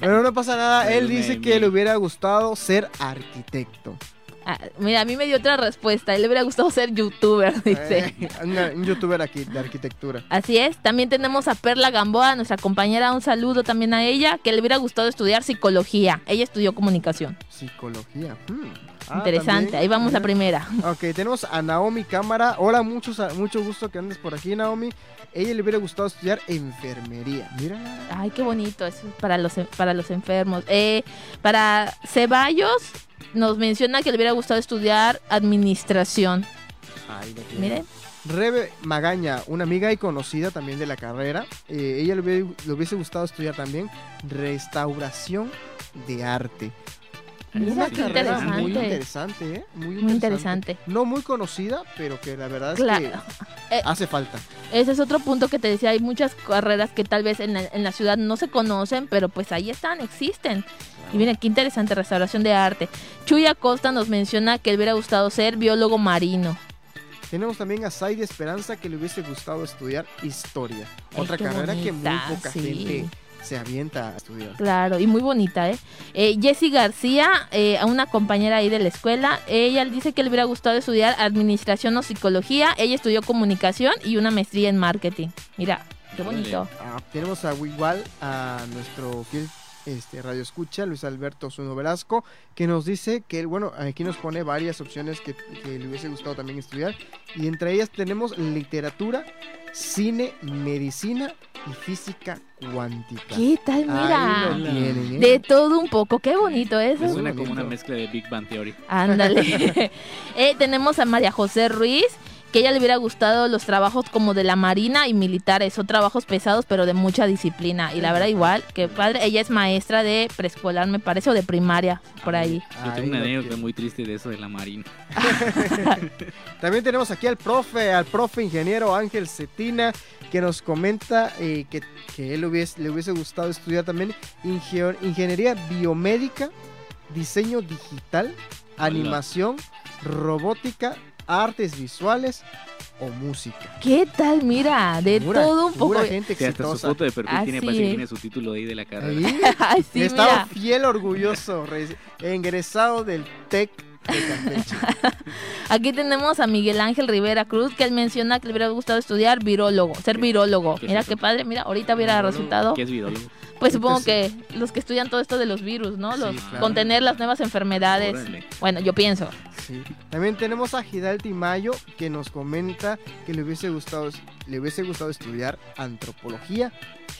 Pero no pasa nada. Él dice que le hubiera gustado ser arquitecto. Ah, mira, a mí me dio otra respuesta. Él le hubiera gustado ser youtuber, dice. Eh, una- un youtuber aquí de arquitectura. Así es. También tenemos a Perla Gamboa, nuestra compañera. Un saludo también a ella, que le hubiera gustado estudiar psicología. Ella estudió comunicación. Psicología. hmm. Ah, Interesante. también. Ahí vamos la Mira. primera. Ok, tenemos a Naomi Cámara. Hola, muchos, mucho gusto que andes por aquí, Naomi. Ella le hubiera gustado estudiar enfermería. Mira. Ay, qué bonito, eso es para los, para los enfermos. Eh, para Ceballos nos menciona que le hubiera gustado estudiar administración. Lo tiene. Miren, Rebe Magaña, una amiga y conocida también de la carrera. eh, ella le, hubiera- le hubiese gustado estudiar también restauración de arte. Mira, Una qué carrera muy interesante. interesante, ¿eh? Muy, Muy interesante. No muy conocida, pero que la verdad es Claro. que Eh, hace falta. Ese es otro punto que te decía, hay muchas carreras que tal vez en la, en la ciudad no se conocen, pero pues ahí están, existen. Y miren, qué interesante, restauración de arte. Chuy Acosta nos menciona que le hubiera gustado ser biólogo marino. Tenemos también a Saide Esperanza que le hubiese gustado estudiar historia. Ay, Otra carrera que muy poca sí. gente se avienta a estudiar. Claro, y muy bonita, ¿eh? eh Jessie García, eh, a una compañera ahí de la escuela, ella dice que le hubiera gustado estudiar administración o psicología. Ella estudió comunicación y una maestría en marketing. Mira, qué bonito. Ah, tenemos a igual a nuestro fiel este, radio escucha, Luis Alberto Zuno Velasco, que nos dice que, bueno, aquí nos pone varias opciones que, que le hubiese gustado también estudiar. Y entre ellas tenemos literatura, cine, medicina y física cuántica. ¿Qué tal? Ahí Mira. lo tienen, ¿eh? De todo un poco, qué bonito Me eso. suena como una mezcla de Big Bang Theory. Ándale. Eh, tenemos a María José Ruiz, que ella le hubiera gustado los trabajos como de la marina y militares. Son trabajos pesados, pero de mucha disciplina. Y la verdad, igual, que padre. Ella es maestra de preescolar, me parece, o de primaria, por ahí. Yo tengo una anécdota muy triste de eso de la marina. También tenemos aquí al profe, al profe ingeniero Ángel Cetina, que nos comenta eh, que, que él hubiese, le hubiese gustado estudiar también ingenier- ingeniería biomédica, diseño digital, animación, robótica, artes visuales o música. ¿Qué tal? Mira, de Pura- todo un poco. gente Que hasta su foto de perfil tiene, Así parece que tiene su título ahí de la carrera. Ay, sí, estaba mira. fiel orgulloso, re- egresado del TEC de Campeche. Aquí tenemos a Miguel Ángel Rivera Cruz, que él menciona que le hubiera gustado estudiar virólogo, ser ¿Qué- virólogo. Mira qué padre, mira, ahorita hubiera resultado. ¿Qué es virólogo? Pues supongo que los que estudian todo esto de los virus, ¿no? Los Sí, claro. contener las nuevas enfermedades. Órale. Bueno, yo pienso. Sí. También tenemos a Gidal Timayo que nos comenta que le hubiese gustado, le hubiese gustado estudiar antropología,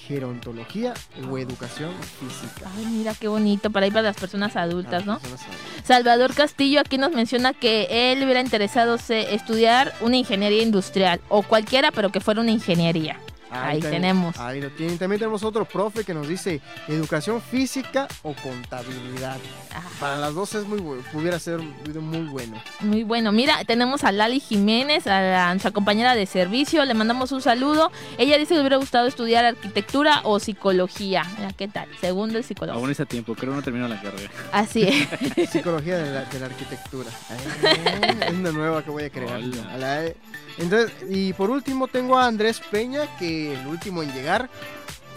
gerontología o educación física. Ay, mira qué bonito para ir para las personas adultas, ¿no? Las personas adultas. Salvador Castillo aquí nos menciona que él hubiera interesado se- estudiar una ingeniería industrial o cualquiera, pero que fuera una ingeniería. Ahí también- tenemos. Ahí lo tienen. También tenemos otro profe que nos dice educación física o contabilidad. Ah, Para las dos es muy bueno, pudiera ser muy bueno. muy bueno. Mira, tenemos a Lali Jiménez, a la- nuestra compañera de servicio. Le mandamos un saludo. Ella dice que le hubiera gustado estudiar arquitectura o psicología. Mira, ¿qué tal? Segundo el psicología. Aún está a tiempo, creo que no terminó la carrera. Así es. Psicología de la, de la arquitectura. Es una nueva que voy a crear. Hola. A la- Entonces, y por último tengo a Andrés Peña, que el último en llegar,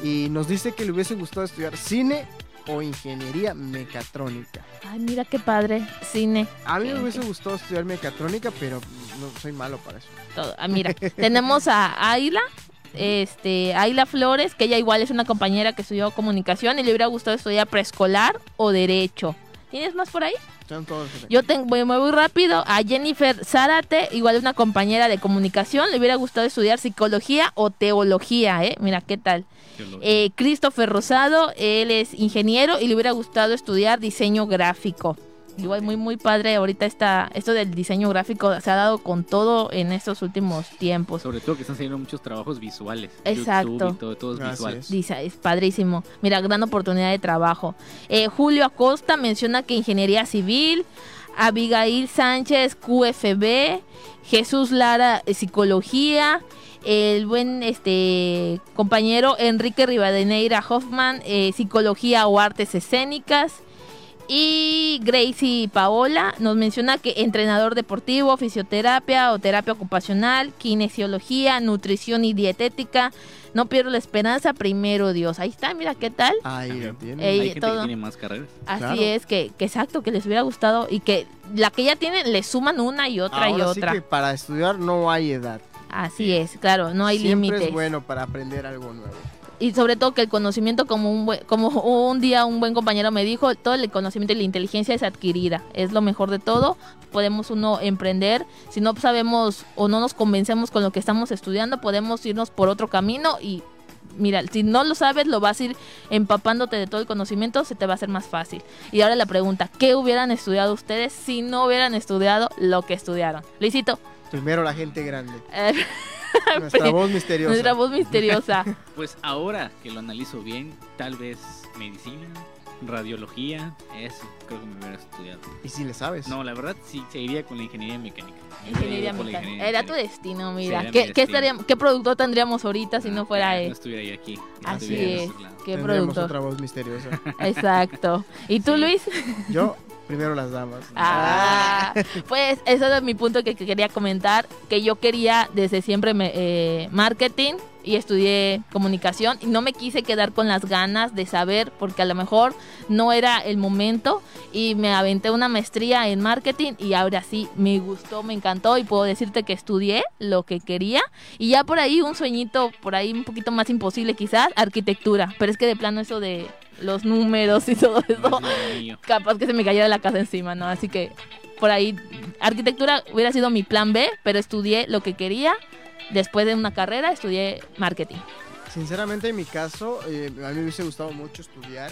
y nos dice que le hubiese gustado estudiar cine o ingeniería mecatrónica. Ay, mira qué padre. Cine. A mí me hubiese gustado estudiar mecatrónica, pero no soy malo para eso. todo. Ah, mira, tenemos a Ayla, este, Ayla Flores, que ella igual es una compañera que estudió comunicación y le hubiera gustado estudiar preescolar o derecho. ¿Tienes más por ahí? Son todos. Yo tengo, voy, me voy rápido. A Jennifer Zárate, igual una compañera de comunicación, le hubiera gustado estudiar psicología o teología, ¿eh? Mira, ¿qué tal? Eh, Christopher Rosado, él es ingeniero y le hubiera gustado estudiar diseño gráfico. Igual muy muy padre ahorita está esto del diseño gráfico se ha dado con todo en estos últimos tiempos. Sobre todo que están saliendo muchos trabajos visuales. Exacto. YouTube y todo, todo es Así visual. es. Dice, es padrísimo. Mira, gran oportunidad de trabajo. Eh, Julio Acosta menciona que ingeniería civil, Abigail Sánchez, QFB, Jesús Lara, eh, psicología, el buen este compañero Enrique Rivadeneira Hoffman, eh, psicología o artes escénicas. Y Gracie Paola nos menciona que entrenador deportivo, fisioterapia o terapia ocupacional, kinesiología, nutrición y dietética. No pierdo la esperanza, primero Dios. Ahí está, mira qué tal. Ahí lo tienen. Ey, Hay gente todo. que tiene más carreras. Así Claro. es, que, que exacto, que les hubiera gustado y que la que ya tienen le suman una y otra y Ahora sí otra. que para estudiar no hay edad. Así es, claro, no hay Siempre límites. es bueno para aprender algo nuevo. Y sobre todo que el conocimiento, como un buen- como un día un buen compañero me dijo, todo el conocimiento y la inteligencia es adquirida. Es lo mejor de todo. Podemos uno emprender. Si no sabemos o no nos convencemos con lo que estamos estudiando, podemos irnos por otro camino y mira, si no lo sabes, lo vas a ir empapándote de todo el conocimiento, se te va a hacer más fácil. Y ahora la pregunta, ¿qué hubieran estudiado ustedes si no hubieran estudiado lo que estudiaron? Luisito, Primero la gente grande. eh, Nuestra voz misteriosa. nuestra voz misteriosa. Pues ahora que lo analizo bien, tal vez medicina, radiología, eso creo que me hubiera estudiado. Y si le sabes. No, la verdad sí seguiría con la ingeniería mecánica. Ingeniería mecánica. ingeniería Era tu destino, mira. ¿Qué, qué, destino. estaríamos- ¿Qué producto tendríamos ahorita si Ah, no fuera No él? estuviera yo aquí. no Así estuviera es. ¿Qué producto? otra voz misteriosa. Exacto. ¿Y tú, Sí. Luis? Yo, primero las damas. Ah, pues ese era mi punto que, que quería comentar, que yo quería desde siempre eh, marketing y estudié comunicación y no me quise quedar con las ganas de saber porque a lo mejor no era el momento y me aventé una maestría en marketing y ahora sí me gustó, me encantó y puedo decirte que estudié lo que quería y ya por ahí un sueñito, por ahí un poquito más imposible quizás, arquitectura, pero es que de plano eso de los números y todo eso capaz que se me cayera la casa encima, ¿no? Así que por ahí, arquitectura hubiera sido mi plan B, pero estudié lo que quería. Después de una carrera, estudié marketing. Sinceramente, en mi caso, eh, a mí me hubiese gustado mucho estudiar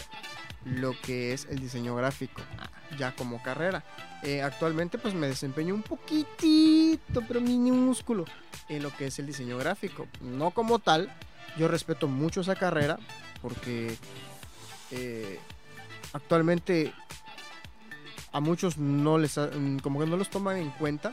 lo que es el diseño gráfico, ya como carrera. Eh, actualmente, pues me desempeño un poquitito, pero minúsculo, en lo que es el diseño gráfico. No como tal, yo respeto mucho esa carrera, porque eh, actualmente a muchos no les, ha- mm, como que no los toman en cuenta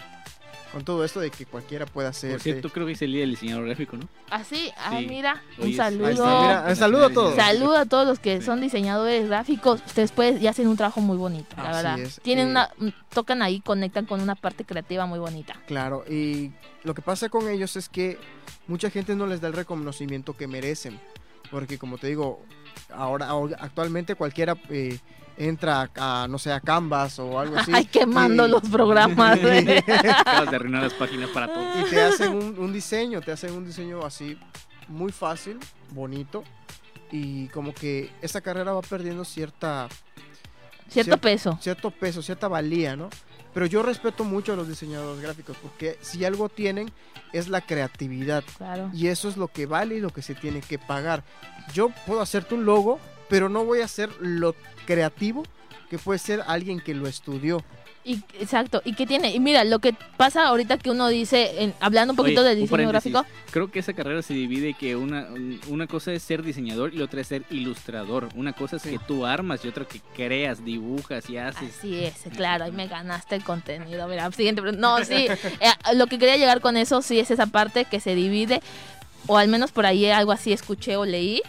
con todo esto de que cualquiera puede hacer. Por cierto, creo que es el día del diseñador gráfico, ¿no? Así, ah, Sí. mira, Hoy un saludo. Mira, un saludo a todos. Saludo a todos los que Sí. son diseñadores gráficos. Ustedes pues ya hacen un trabajo muy bonito, la Así verdad. es, Tienen eh, una, tocan ahí, conectan con una parte creativa muy bonita. Claro, y lo que pasa con ellos es que mucha gente no les da el reconocimiento que merecen. Porque como te digo, ahora, actualmente cualquiera eh, entra a, no sé, a Canvas o algo así. Ay, quemando y- los programas. güey. Acabas de arruinar las páginas para todos. y te hacen un, un diseño, te hacen un diseño así muy fácil, bonito. Y como que esta carrera va perdiendo cierta, Cierto Cierto. peso. cierto peso, cierta valía, ¿no? Pero yo respeto mucho a los diseñadores gráficos porque si algo tienen es la creatividad. Claro. Y eso es lo que vale y lo que se tiene que pagar. Yo puedo hacerte un logo, pero no voy a hacer lo creativo que puede ser alguien que lo estudió. Y, exacto, y que tiene, y mira, lo que pasa ahorita que uno dice, en- hablando un poquito Oye, del diseño gráfico, Creo que esa carrera se divide que una, una cosa es ser diseñador y otra es ser ilustrador. Una cosa es Sí. que tú armas y otra que creas, dibujas y haces. así es, claro, ahí me ganaste el contenido, mira, siguiente, pregunta. no, sí, eh, lo que quería llegar con eso, sí, es esa parte que se divide, o al menos por ahí algo así escuché o leí,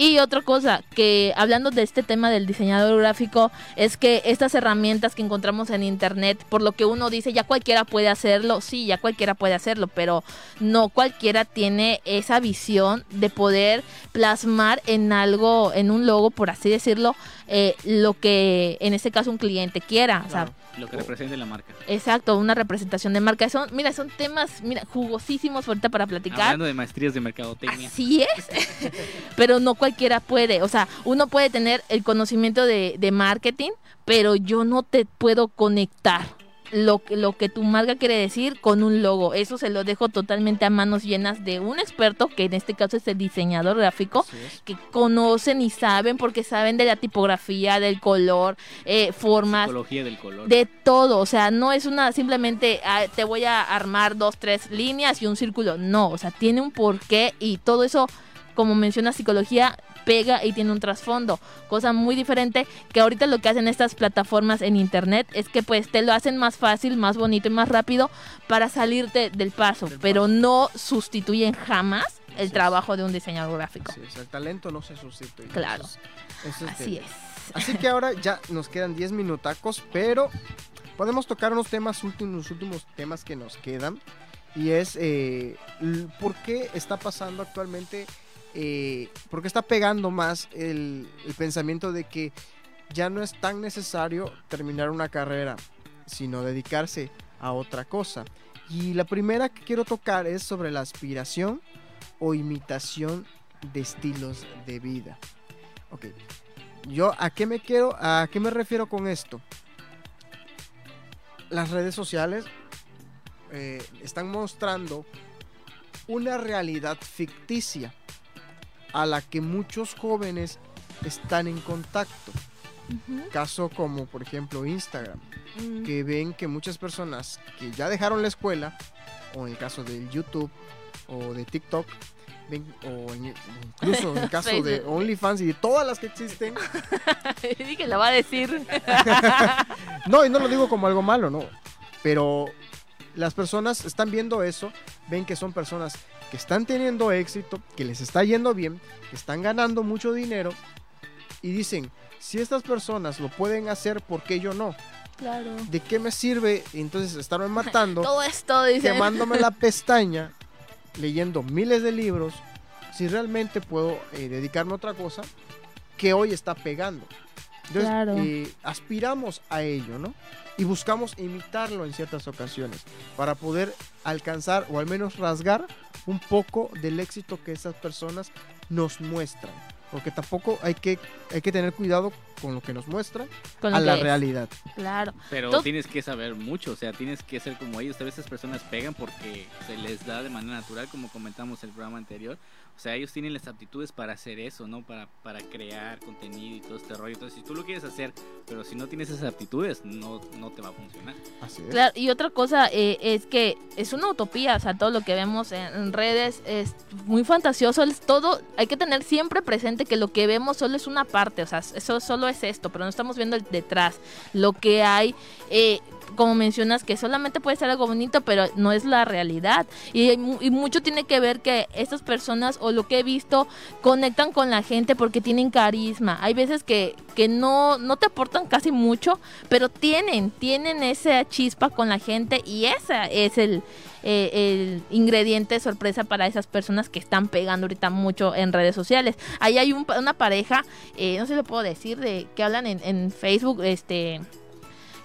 Y otra cosa, que hablando de este tema del diseñador gráfico, es que estas herramientas que encontramos en internet, por lo que uno dice, ya cualquiera puede hacerlo, sí, ya cualquiera puede hacerlo, pero no cualquiera tiene esa visión de poder plasmar en algo, en un logo, por así decirlo, eh, lo que en este caso un cliente quiera. O sea. Lo que represente la marca. Exacto, una representación de marca. Son, mira, son temas, mira, jugosísimos ahorita para platicar. Hablando de maestrías de mercadotecnia. Así es, pero no cualquiera puede. O sea, uno puede tener el conocimiento de, de marketing, pero yo no te puedo conectar lo, que- lo que tu marca quiere decir con un logo. Eso se lo dejo totalmente a manos llenas de un experto, que en este caso es el diseñador gráfico, es. que conocen y saben porque saben de la tipografía, del color, eh, formas, Psicología del color. de todo, o sea, no es una simplemente ah, te voy a armar dos, tres líneas y un círculo, no, o sea, tiene un porqué y todo eso, como menciona psicología, pega y tiene un trasfondo, cosa muy diferente que ahorita lo que hacen estas plataformas en internet es que pues te lo hacen más fácil, más bonito y más rápido para salirte del paso, Del pero no sustituyen jamás el trabajo de un diseñador gráfico. Es, el talento no se sustituye. Claro. Eso es- eso es Así de- es. Así que ahora ya nos quedan 10 minutacos, pero podemos tocar unos temas últimos, últimos temas que nos quedan. Y es eh, por qué está pasando actualmente, eh, por qué está pegando más el, el pensamiento de que ya no es tan necesario terminar una carrera, sino dedicarse a otra cosa. Y la primera que quiero tocar es sobre la aspiración o imitación de estilos de vida. Ok, yo a qué me quiero, a qué me refiero con esto. Las redes sociales eh, están mostrando una realidad ficticia a la que muchos jóvenes están en contacto. Caso como por ejemplo Instagram, Mm. que ven que muchas personas que ya dejaron la escuela, o en el caso del YouTube o de TikTok, ven, o en- incluso en el caso de. OnlyFans y de todas las que existen, Dije, lo va a decir. no, y no lo digo como algo malo, no, pero las personas están viendo eso, ven que son personas que están teniendo éxito, que les está yendo bien, que están ganando mucho dinero y dicen, si estas personas lo pueden hacer, ¿por qué yo no? Claro. ¿De qué me sirve entonces estarme matando? Todo esto, quemándome la pestaña, leyendo miles de libros, si realmente puedo eh, dedicarme a otra cosa que hoy está pegando. Entonces, Claro. eh, aspiramos a ello, ¿no? Y buscamos imitarlo en ciertas ocasiones para poder alcanzar o al menos rasgar un poco del éxito que esas personas nos muestran. Porque tampoco hay que, hay que tener cuidado con lo que nos muestran Con a la es. realidad. Claro. Pero Entonces- tienes que saber mucho, o sea, tienes que ser como ellos. A veces personas pegan porque se les da de manera natural, como comentamos en el programa anterior. O sea, ellos tienen las aptitudes para hacer eso, ¿no? Para, para crear contenido y todo este rollo. Entonces, si tú lo quieres hacer, pero si no tienes esas aptitudes, no, no te va a funcionar. Así es. Claro, y otra cosa eh, es que es una utopía, o sea, todo lo que vemos en, en redes es muy fantasioso, es todo, hay que tener siempre presente que lo que vemos solo es una parte, o sea, eso solo es esto, pero no estamos viendo el detrás, lo que hay, eh, como mencionas, que solamente puede ser algo bonito, pero no es la realidad, y, y mucho tiene que ver que estas personas, o lo que he visto, conectan con la gente porque tienen carisma, hay veces que, que no, no te aportan casi mucho, pero tienen, tienen esa chispa con la gente y ese es el, eh, el ingrediente sorpresa para esas personas que están pegando ahorita mucho en redes sociales. Ahí hay un- una pareja, eh, no sé lo puedo decir, de que hablan en, en Facebook, este...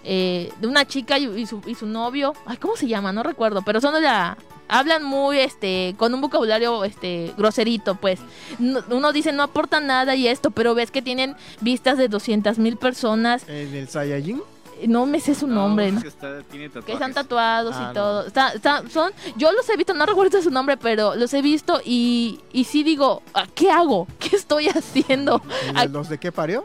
eh, de una chica y, su, y su novio, ay, ¿cómo se llama? No recuerdo, pero son de la... Hablan muy, este, con un vocabulario, este, groserito, pues. No- uno dice no aportan nada y esto, pero ves que tienen vistas de 200 mil personas. En el Saiyajin, No me sé su nombre, es ¿no? que está- tiene que tatuajes. están tatuados Ah, y no. todo. Está- está- son, yo los he visto, no recuerdo su nombre, pero los he visto y, y sí digo, "Ah, ¿qué hago? ¿Qué estoy haciendo? ¿el- Ay. ¿los de qué parió?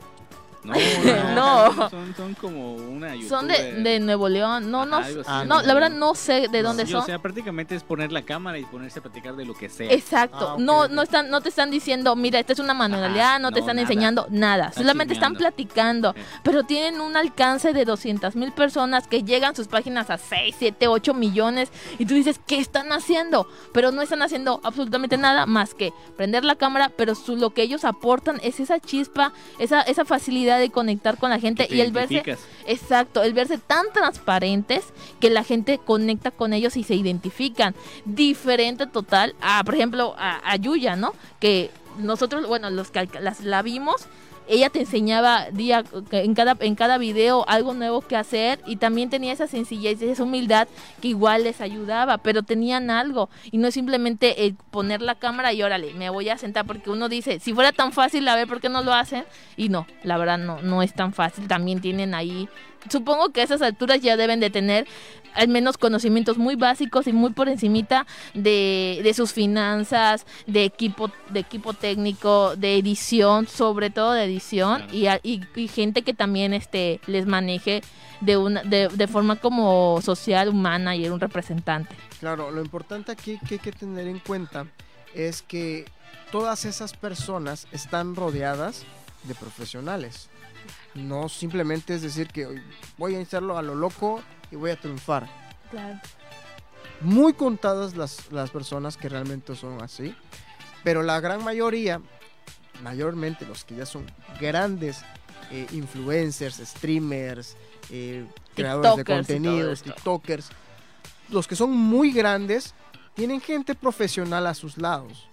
No, No. Son, son como una Son de, de Nuevo León. No, no, Ajá, Ah, no, la verdad no sé de dónde Sí, son. O sea, prácticamente es poner la cámara y ponerse a platicar de lo que sea. Exacto, Ah, no, no están, no te están diciendo, mira, esta es una manualidad, Ajá, no te no, están nada. enseñando nada, Está solamente están platicando, pero tienen un alcance de 200 mil personas que llegan sus páginas a 6, 7, 8 millones y tú dices, ¿qué están haciendo? Pero no están haciendo absolutamente nada más que prender la cámara, pero su- lo que ellos aportan es esa chispa, esa, esa facilidad de conectar con la gente Te y el verse. Exacto, el verse tan transparentes que la gente conecta con ellos y se identifican. Diferente total a, por ejemplo, a, a Yuya, ¿no? Que nosotros, bueno, los que las, la vimos, ella te enseñaba día en cada en cada video algo nuevo que hacer y también tenía esa sencillez, esa humildad que igual les ayudaba, pero tenían algo. Y no es simplemente poner la cámara y órale, me voy a sentar porque uno dice, si fuera tan fácil, a ver por qué no lo hacen y no, la verdad no no es tan fácil, también tienen ahí supongo que a esas alturas ya deben de tener al menos conocimientos muy básicos y muy por encimita de, de sus finanzas, de equipo, de equipo técnico, de edición, sobre todo de edición, Claro. y, a- y- y gente que también este les maneje de una, de, de forma como social, humana y un representante. Claro, lo importante aquí que hay que tener en cuenta es que todas esas personas están rodeadas de profesionales. No simplemente es decir que "Oye, voy a hacerlo a lo loco y voy a triunfar. Claro. Muy contadas las, las personas que realmente son así, pero la gran mayoría, mayormente los que ya son grandes eh, influencers, streamers, eh, creadores de contenidos. TikTokers, los que son muy grandes, tienen gente profesional a sus lados.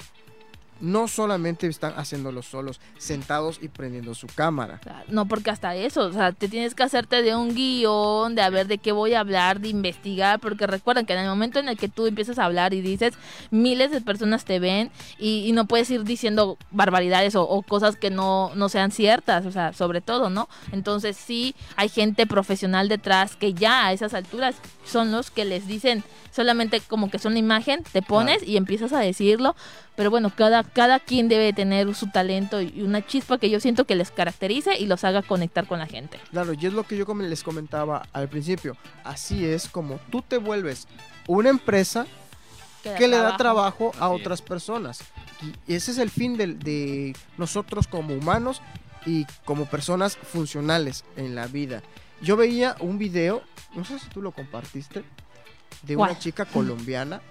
No solamente están haciéndolo solos, sentados y prendiendo su cámara. No, porque hasta eso, o sea, te tienes que hacerte de un guion, de a ver de qué voy a hablar, de investigar, porque recuerden que en el momento en el que tú empiezas a hablar y dices, miles de personas te ven y, y no puedes ir diciendo barbaridades o, o cosas que no, no sean ciertas, o sea, sobre todo, ¿no? Entonces sí hay gente profesional detrás que ya a esas alturas son los que les dicen solamente como que son la imagen, te pones y empiezas a decirlo, pero bueno, cada, cada quien debe tener su talento y una chispa que yo siento que les caracterice y los haga conectar con la gente. Claro, y es lo que yo les comentaba al principio. Así es como tú te vuelves una empresa que le da trabajo a Así es. otras personas. Y ese es el fin de, nosotros como humanos y como personas funcionales en la vida. Yo veía un video, no sé si tú lo compartiste, de una ¿Cuál? chica colombiana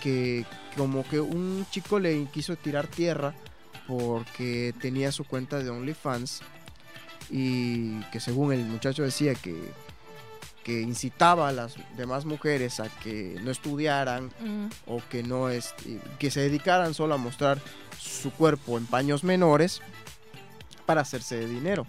Que como que un chico le quiso tirar tierra porque tenía su cuenta de OnlyFans y que según el muchacho decía que, que incitaba a las demás mujeres a que no estudiaran Mm, o que no es, que se dedicaran solo a mostrar su cuerpo en paños menores para hacerse de dinero.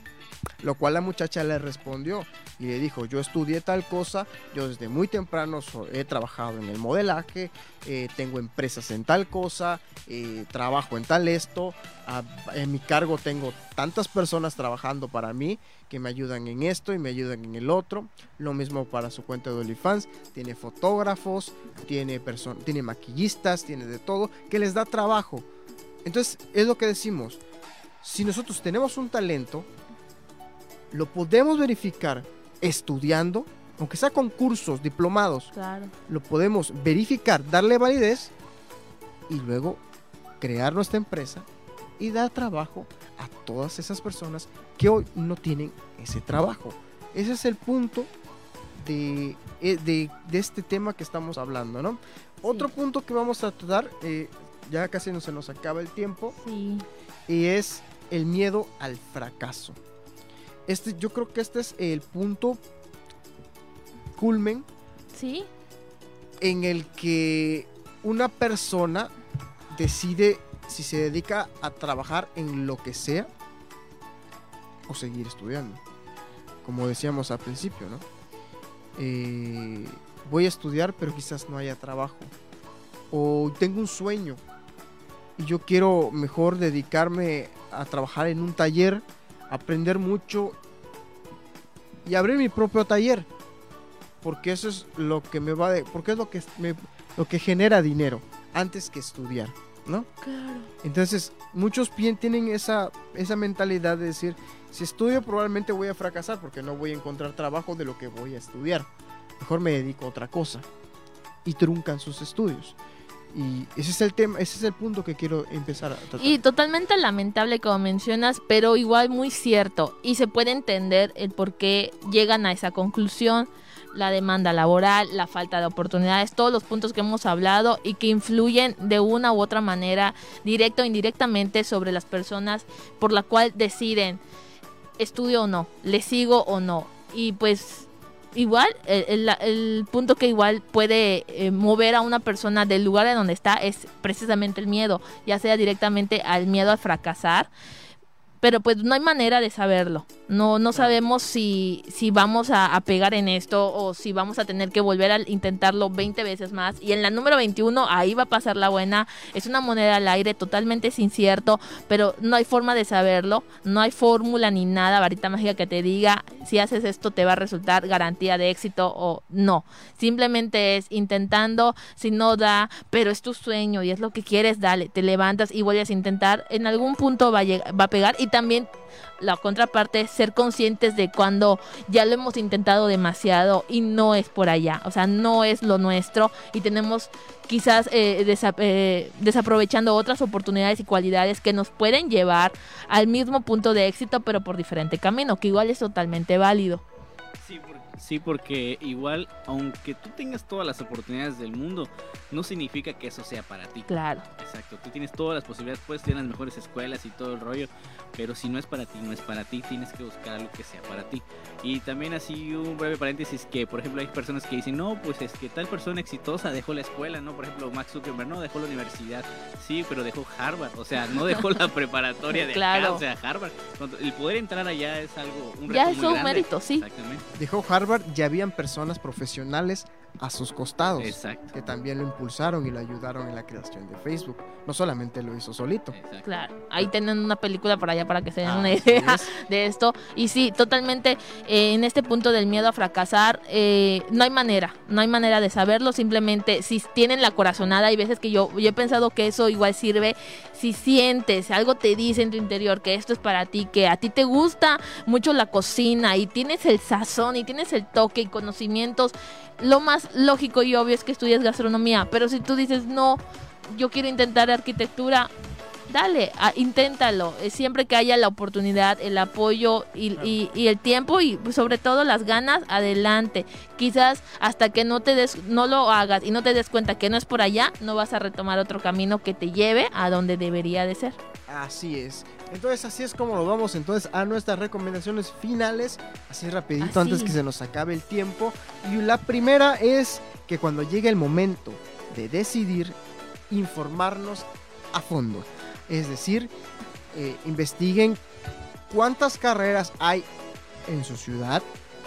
Lo cual la muchacha le respondió y le dijo, yo estudié tal cosa, yo desde muy temprano he trabajado en el modelaje, eh, tengo empresas en tal cosa, eh, trabajo en tal esto, a- en mi cargo tengo tantas personas trabajando para mí que me ayudan en esto y me ayudan en el otro. Lo mismo para su cuenta de OnlyFans, tiene fotógrafos, tiene, tiene maquillistas, tiene de todo, que les da trabajo. Entonces, es lo que decimos, si nosotros tenemos un talento, lo podemos verificar estudiando, aunque sea con cursos, diplomados, claro. lo podemos verificar, darle validez y luego crear nuestra empresa y dar trabajo a todas esas personas que hoy no tienen ese trabajo. Ese es el punto de, eh, de- de este tema que estamos hablando, ¿no? Otro punto que vamos a tratar, eh, ya casi no se nos acaba el tiempo, Sí. y es el miedo al fracaso. Este, yo creo que este es el punto culmen Sí. en el que una persona decide si se dedica a trabajar en lo que sea o seguir estudiando. Como decíamos al principio, ¿no? Eh, voy a estudiar, pero quizás no haya trabajo. O tengo un sueño y yo quiero mejor dedicarme a trabajar en un taller, aprender mucho y abrir mi propio taller porque eso es lo que me va de, porque es lo que me- lo que genera dinero antes que estudiar, ¿no? Claro. Entonces, muchos bien tienen esa esa mentalidad de decir, si estudio probablemente voy a fracasar porque no voy a encontrar trabajo de lo que voy a estudiar. Mejor me dedico a otra cosa y truncan sus estudios. Y ese es el tema, ese es el punto que quiero empezar a tratar. Y totalmente lamentable como mencionas, pero igual muy cierto. Y se puede entender el por qué llegan a esa conclusión. La demanda laboral, la falta de oportunidades, todos los puntos que hemos hablado y que influyen de una u otra manera, directa o indirectamente, sobre las personas por la cual deciden estudio o no, le sigo o no. Y pues igual, el, el- el punto que igual puede eh, mover a una persona del lugar en donde está es precisamente el miedo, ya sea directamente al miedo a fracasar. Pero pues no hay manera de saberlo. No, no sabemos si, si vamos a, a pegar en esto o si vamos a tener que volver a intentarlo 20 veces más. Y en la número 21 ahí va a pasar la buena. Es una moneda al aire totalmente incierto, pero no hay forma de saberlo. No hay fórmula ni nada, varita mágica que te diga si haces esto te va a resultar garantía de éxito o no. Simplemente es intentando, si no da, pero es tu sueño y es lo que quieres, dale, te levantas y vuelves a intentar. En algún punto va a, lleg- va a pegar y también la contraparte es ser conscientes de cuando ya lo hemos intentado demasiado y no es por allá, o sea, no es lo nuestro y tenemos quizás eh, eh, desaprovechando otras oportunidades y cualidades que nos pueden llevar al mismo punto de éxito, pero por diferente camino, que igual es totalmente válido. Sí, por- sí, porque igual, aunque tú tengas todas las oportunidades del mundo, no significa que eso sea para ti. Claro. Exacto, tú tienes todas las posibilidades, puedes tener las mejores escuelas y todo el rollo, pero si no es para ti, no es para ti, tienes que buscar algo que sea para ti. Y también así un breve paréntesis que, por ejemplo, hay personas que dicen, no, pues es que tal persona exitosa dejó la escuela, ¿no? Por ejemplo, Max Zuckerberg, no, dejó la universidad, sí, pero dejó Harvard, o sea, no dejó la preparatoria de acá, Claro. o sea, Harvard. El poder entrar allá es algo, un Ya reto es muy un grande. mérito, sí. Exactamente, Dejó Harvard, ya habían personas profesionales a sus costados exacto. que también lo impulsaron y lo ayudaron en la creación de Facebook. No solamente lo hizo solito. exacto. Claro, ahí tienen una película por allá para que se den una Así idea es. de esto. Y sí, totalmente eh, en este punto del miedo a fracasar, eh, no hay manera, no hay manera de saberlo. Simplemente si tienen la corazonada, hay veces que yo, yo he pensado que eso igual sirve. Si sientes, algo te dice en tu interior que esto es para ti, que a ti te gusta mucho la cocina y tienes el sazón y tienes el toque y conocimientos, lo más lógico y obvio es que estudies gastronomía. Pero si tú dices no, yo quiero intentar arquitectura, dale, a- inténtalo. Eh, Siempre que haya la oportunidad, el apoyo y, y- y el tiempo y pues, sobre todo las ganas, adelante. Quizás hasta que no te des, no lo hagas y no te des cuenta que no es por allá, no vas a retomar otro camino que te lleve a donde debería de ser. Así es. Entonces así es como nos vamos entonces a nuestras recomendaciones finales, así rapidito Así. antes que se nos acabe el tiempo. Y la primera es que cuando llegue el momento de decidir, informarnos a fondo. Es decir, eh, investiguen cuántas carreras hay en su ciudad,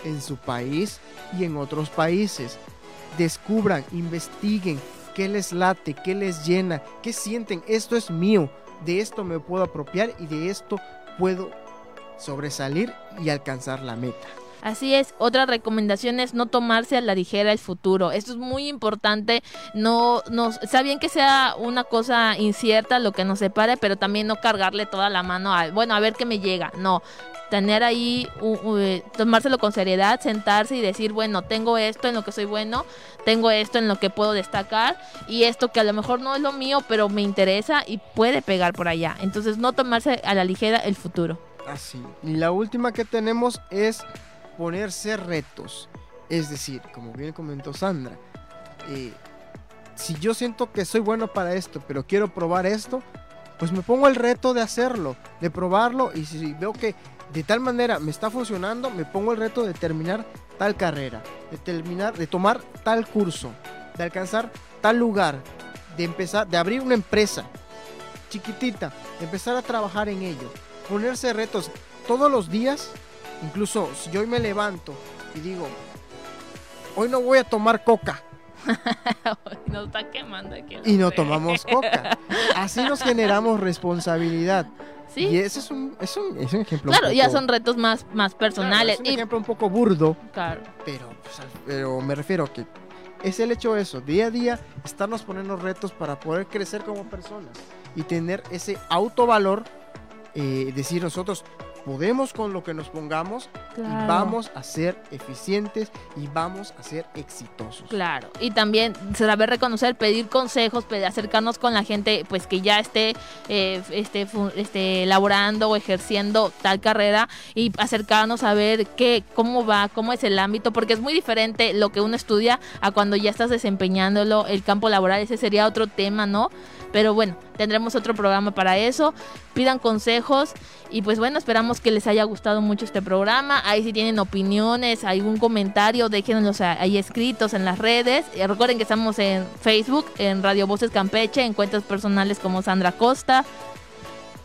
en su país y en otros países. Descubran, investiguen qué les late, qué les llena, qué sienten. Esto es mío, de esto me puedo apropiar y de esto puedo sobresalir y alcanzar la meta. Así es, otra recomendación es no tomarse a la ligera el futuro. Esto es muy importante. No, no, está bien que sea una cosa incierta lo que nos separe, pero también no cargarle toda la mano a, bueno, a ver qué me llega. No, tener ahí, eh, tomárselo con seriedad, sentarse y decir, bueno, tengo esto en lo que soy bueno, tengo esto en lo que puedo destacar y esto que a lo mejor no es lo mío, pero me interesa y puede pegar por allá. Entonces, no tomarse a la ligera el futuro. Así. Y la última que tenemos es ponerse retos. Es decir, como bien comentó Sandra, eh, si yo siento que soy bueno para esto, pero quiero probar esto, pues me pongo el reto de hacerlo, de probarlo y si veo que de tal manera me está funcionando, me pongo el reto de terminar tal carrera, de terminar, de tomar tal curso, de alcanzar tal lugar, de empezar, de abrir una empresa chiquitita, empezar a trabajar en ello, ponerse retos todos los días, incluso si yo hoy me levanto y digo, hoy no voy a tomar coca Nos está quemando aquí. y no tomamos coca, así nos generamos responsabilidad. Sí. Y ese es un, es un, es un ejemplo. un Claro, ya poco- son retos más, más claro, personales. es un y, ejemplo un poco burdo, claro, pero, pues, pero me refiero que es el hecho de eso, día a día estarnos poniendo retos para poder crecer como personas y tener ese autovalor, eh, decir nosotros podemos con lo que nos pongamos claro. y vamos a ser eficientes y vamos a ser exitosos. Claro, y también saber reconocer, pedir consejos, acercarnos con la gente pues que ya esté, eh, esté, esté elaborando o ejerciendo tal carrera y acercarnos a ver qué, cómo va, cómo es el ámbito, porque es muy diferente lo que uno estudia a cuando ya estás desempeñándolo, el campo laboral, ese sería otro tema, ¿no? Pero bueno, tendremos otro programa para eso. Pidan consejos y pues bueno, esperamos que les haya gustado mucho este programa. Ahí si tienen opiniones, algún comentario, déjenlos a- ahí escritos en las redes. Y recuerden que estamos en Facebook, en Radio Voces Campeche, en cuentas personales como Sandra Costa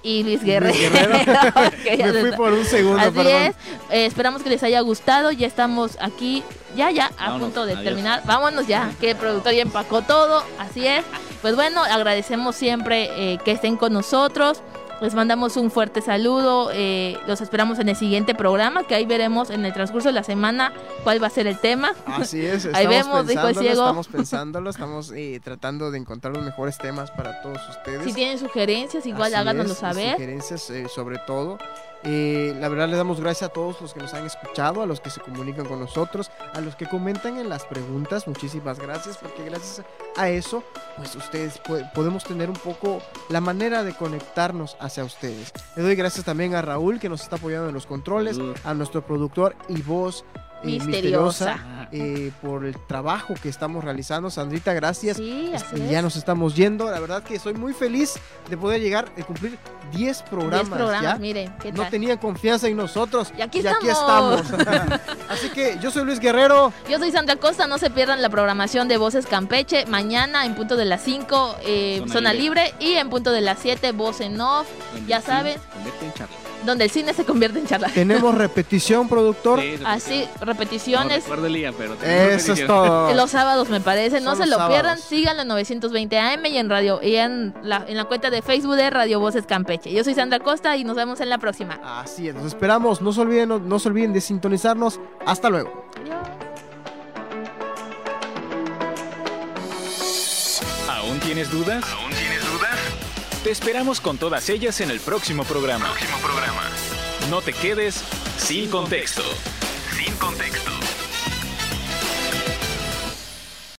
y Luis Guerrero. Luis Guerrero. Me fui está- por un segundo, Así perdón. es. Eh, esperamos que les haya gustado. Ya estamos aquí, ya, ya, a Vámonos, punto de adiós. terminar. Vámonos ya, que el productor ya empacó todo. Así es. Pues bueno, agradecemos siempre eh, que estén con nosotros. Les mandamos un fuerte saludo. eh, los esperamos en el siguiente programa, que ahí veremos en el transcurso de la semana cuál va a ser el tema. Así es, Ahí vemos, dijo el ciego. estamos pensándolo, estamos eh, tratando de encontrar los mejores temas para todos ustedes. Si tienen sugerencias, igual Así háganoslo es, saber. Sugerencias eh, sobre todo. Eh, la verdad le damos gracias a todos los que nos han escuchado, a los que se comunican con nosotros, a los que comentan en las preguntas. Muchísimas gracias porque gracias a eso, pues ustedes po- podemos tener un poco la manera de conectarnos hacia ustedes. Le doy gracias también a Raúl que nos está apoyando en los controles, a nuestro productor y voz eh, Misteriosa. Eh, por el trabajo que estamos realizando. Sandrita, gracias. Sí, así Este, es. ya nos estamos yendo. La verdad que estoy muy feliz de poder llegar a cumplir 10 programas. Diez programas, ya. miren, ¿qué No tal? tenían confianza en nosotros. Y aquí estamos. Así que yo soy Luis Guerrero. Yo soy Sandra Costa, no se pierdan la programación de Voces Campeche. Mañana en punto de las 5, eh, Zona Zona, Libre. libre. y en punto de las 7, Voz en Off, donde ya saben. se convierte en charla. donde el cine se convierte en charla. Tenemos repetición, productor. Sí, Así. No repeticiones. el día, pero tenemos Eso es todo. Los sábados me parece, no Son se lo pierdan, síganlo en 920 AM y en radio y en la, en la cuenta de Facebook de Radio Voces Campeche. Yo soy Sandra Costa y nos vemos en la próxima. Así es, nos esperamos. No se olviden, no, no se olviden de sintonizarnos. Hasta luego. Adiós. ¿Aún tienes dudas? ¿Aún tienes dudas? Te esperamos con todas ellas en el próximo programa. Próximo programa. No te quedes sin contexto. Sin contexto.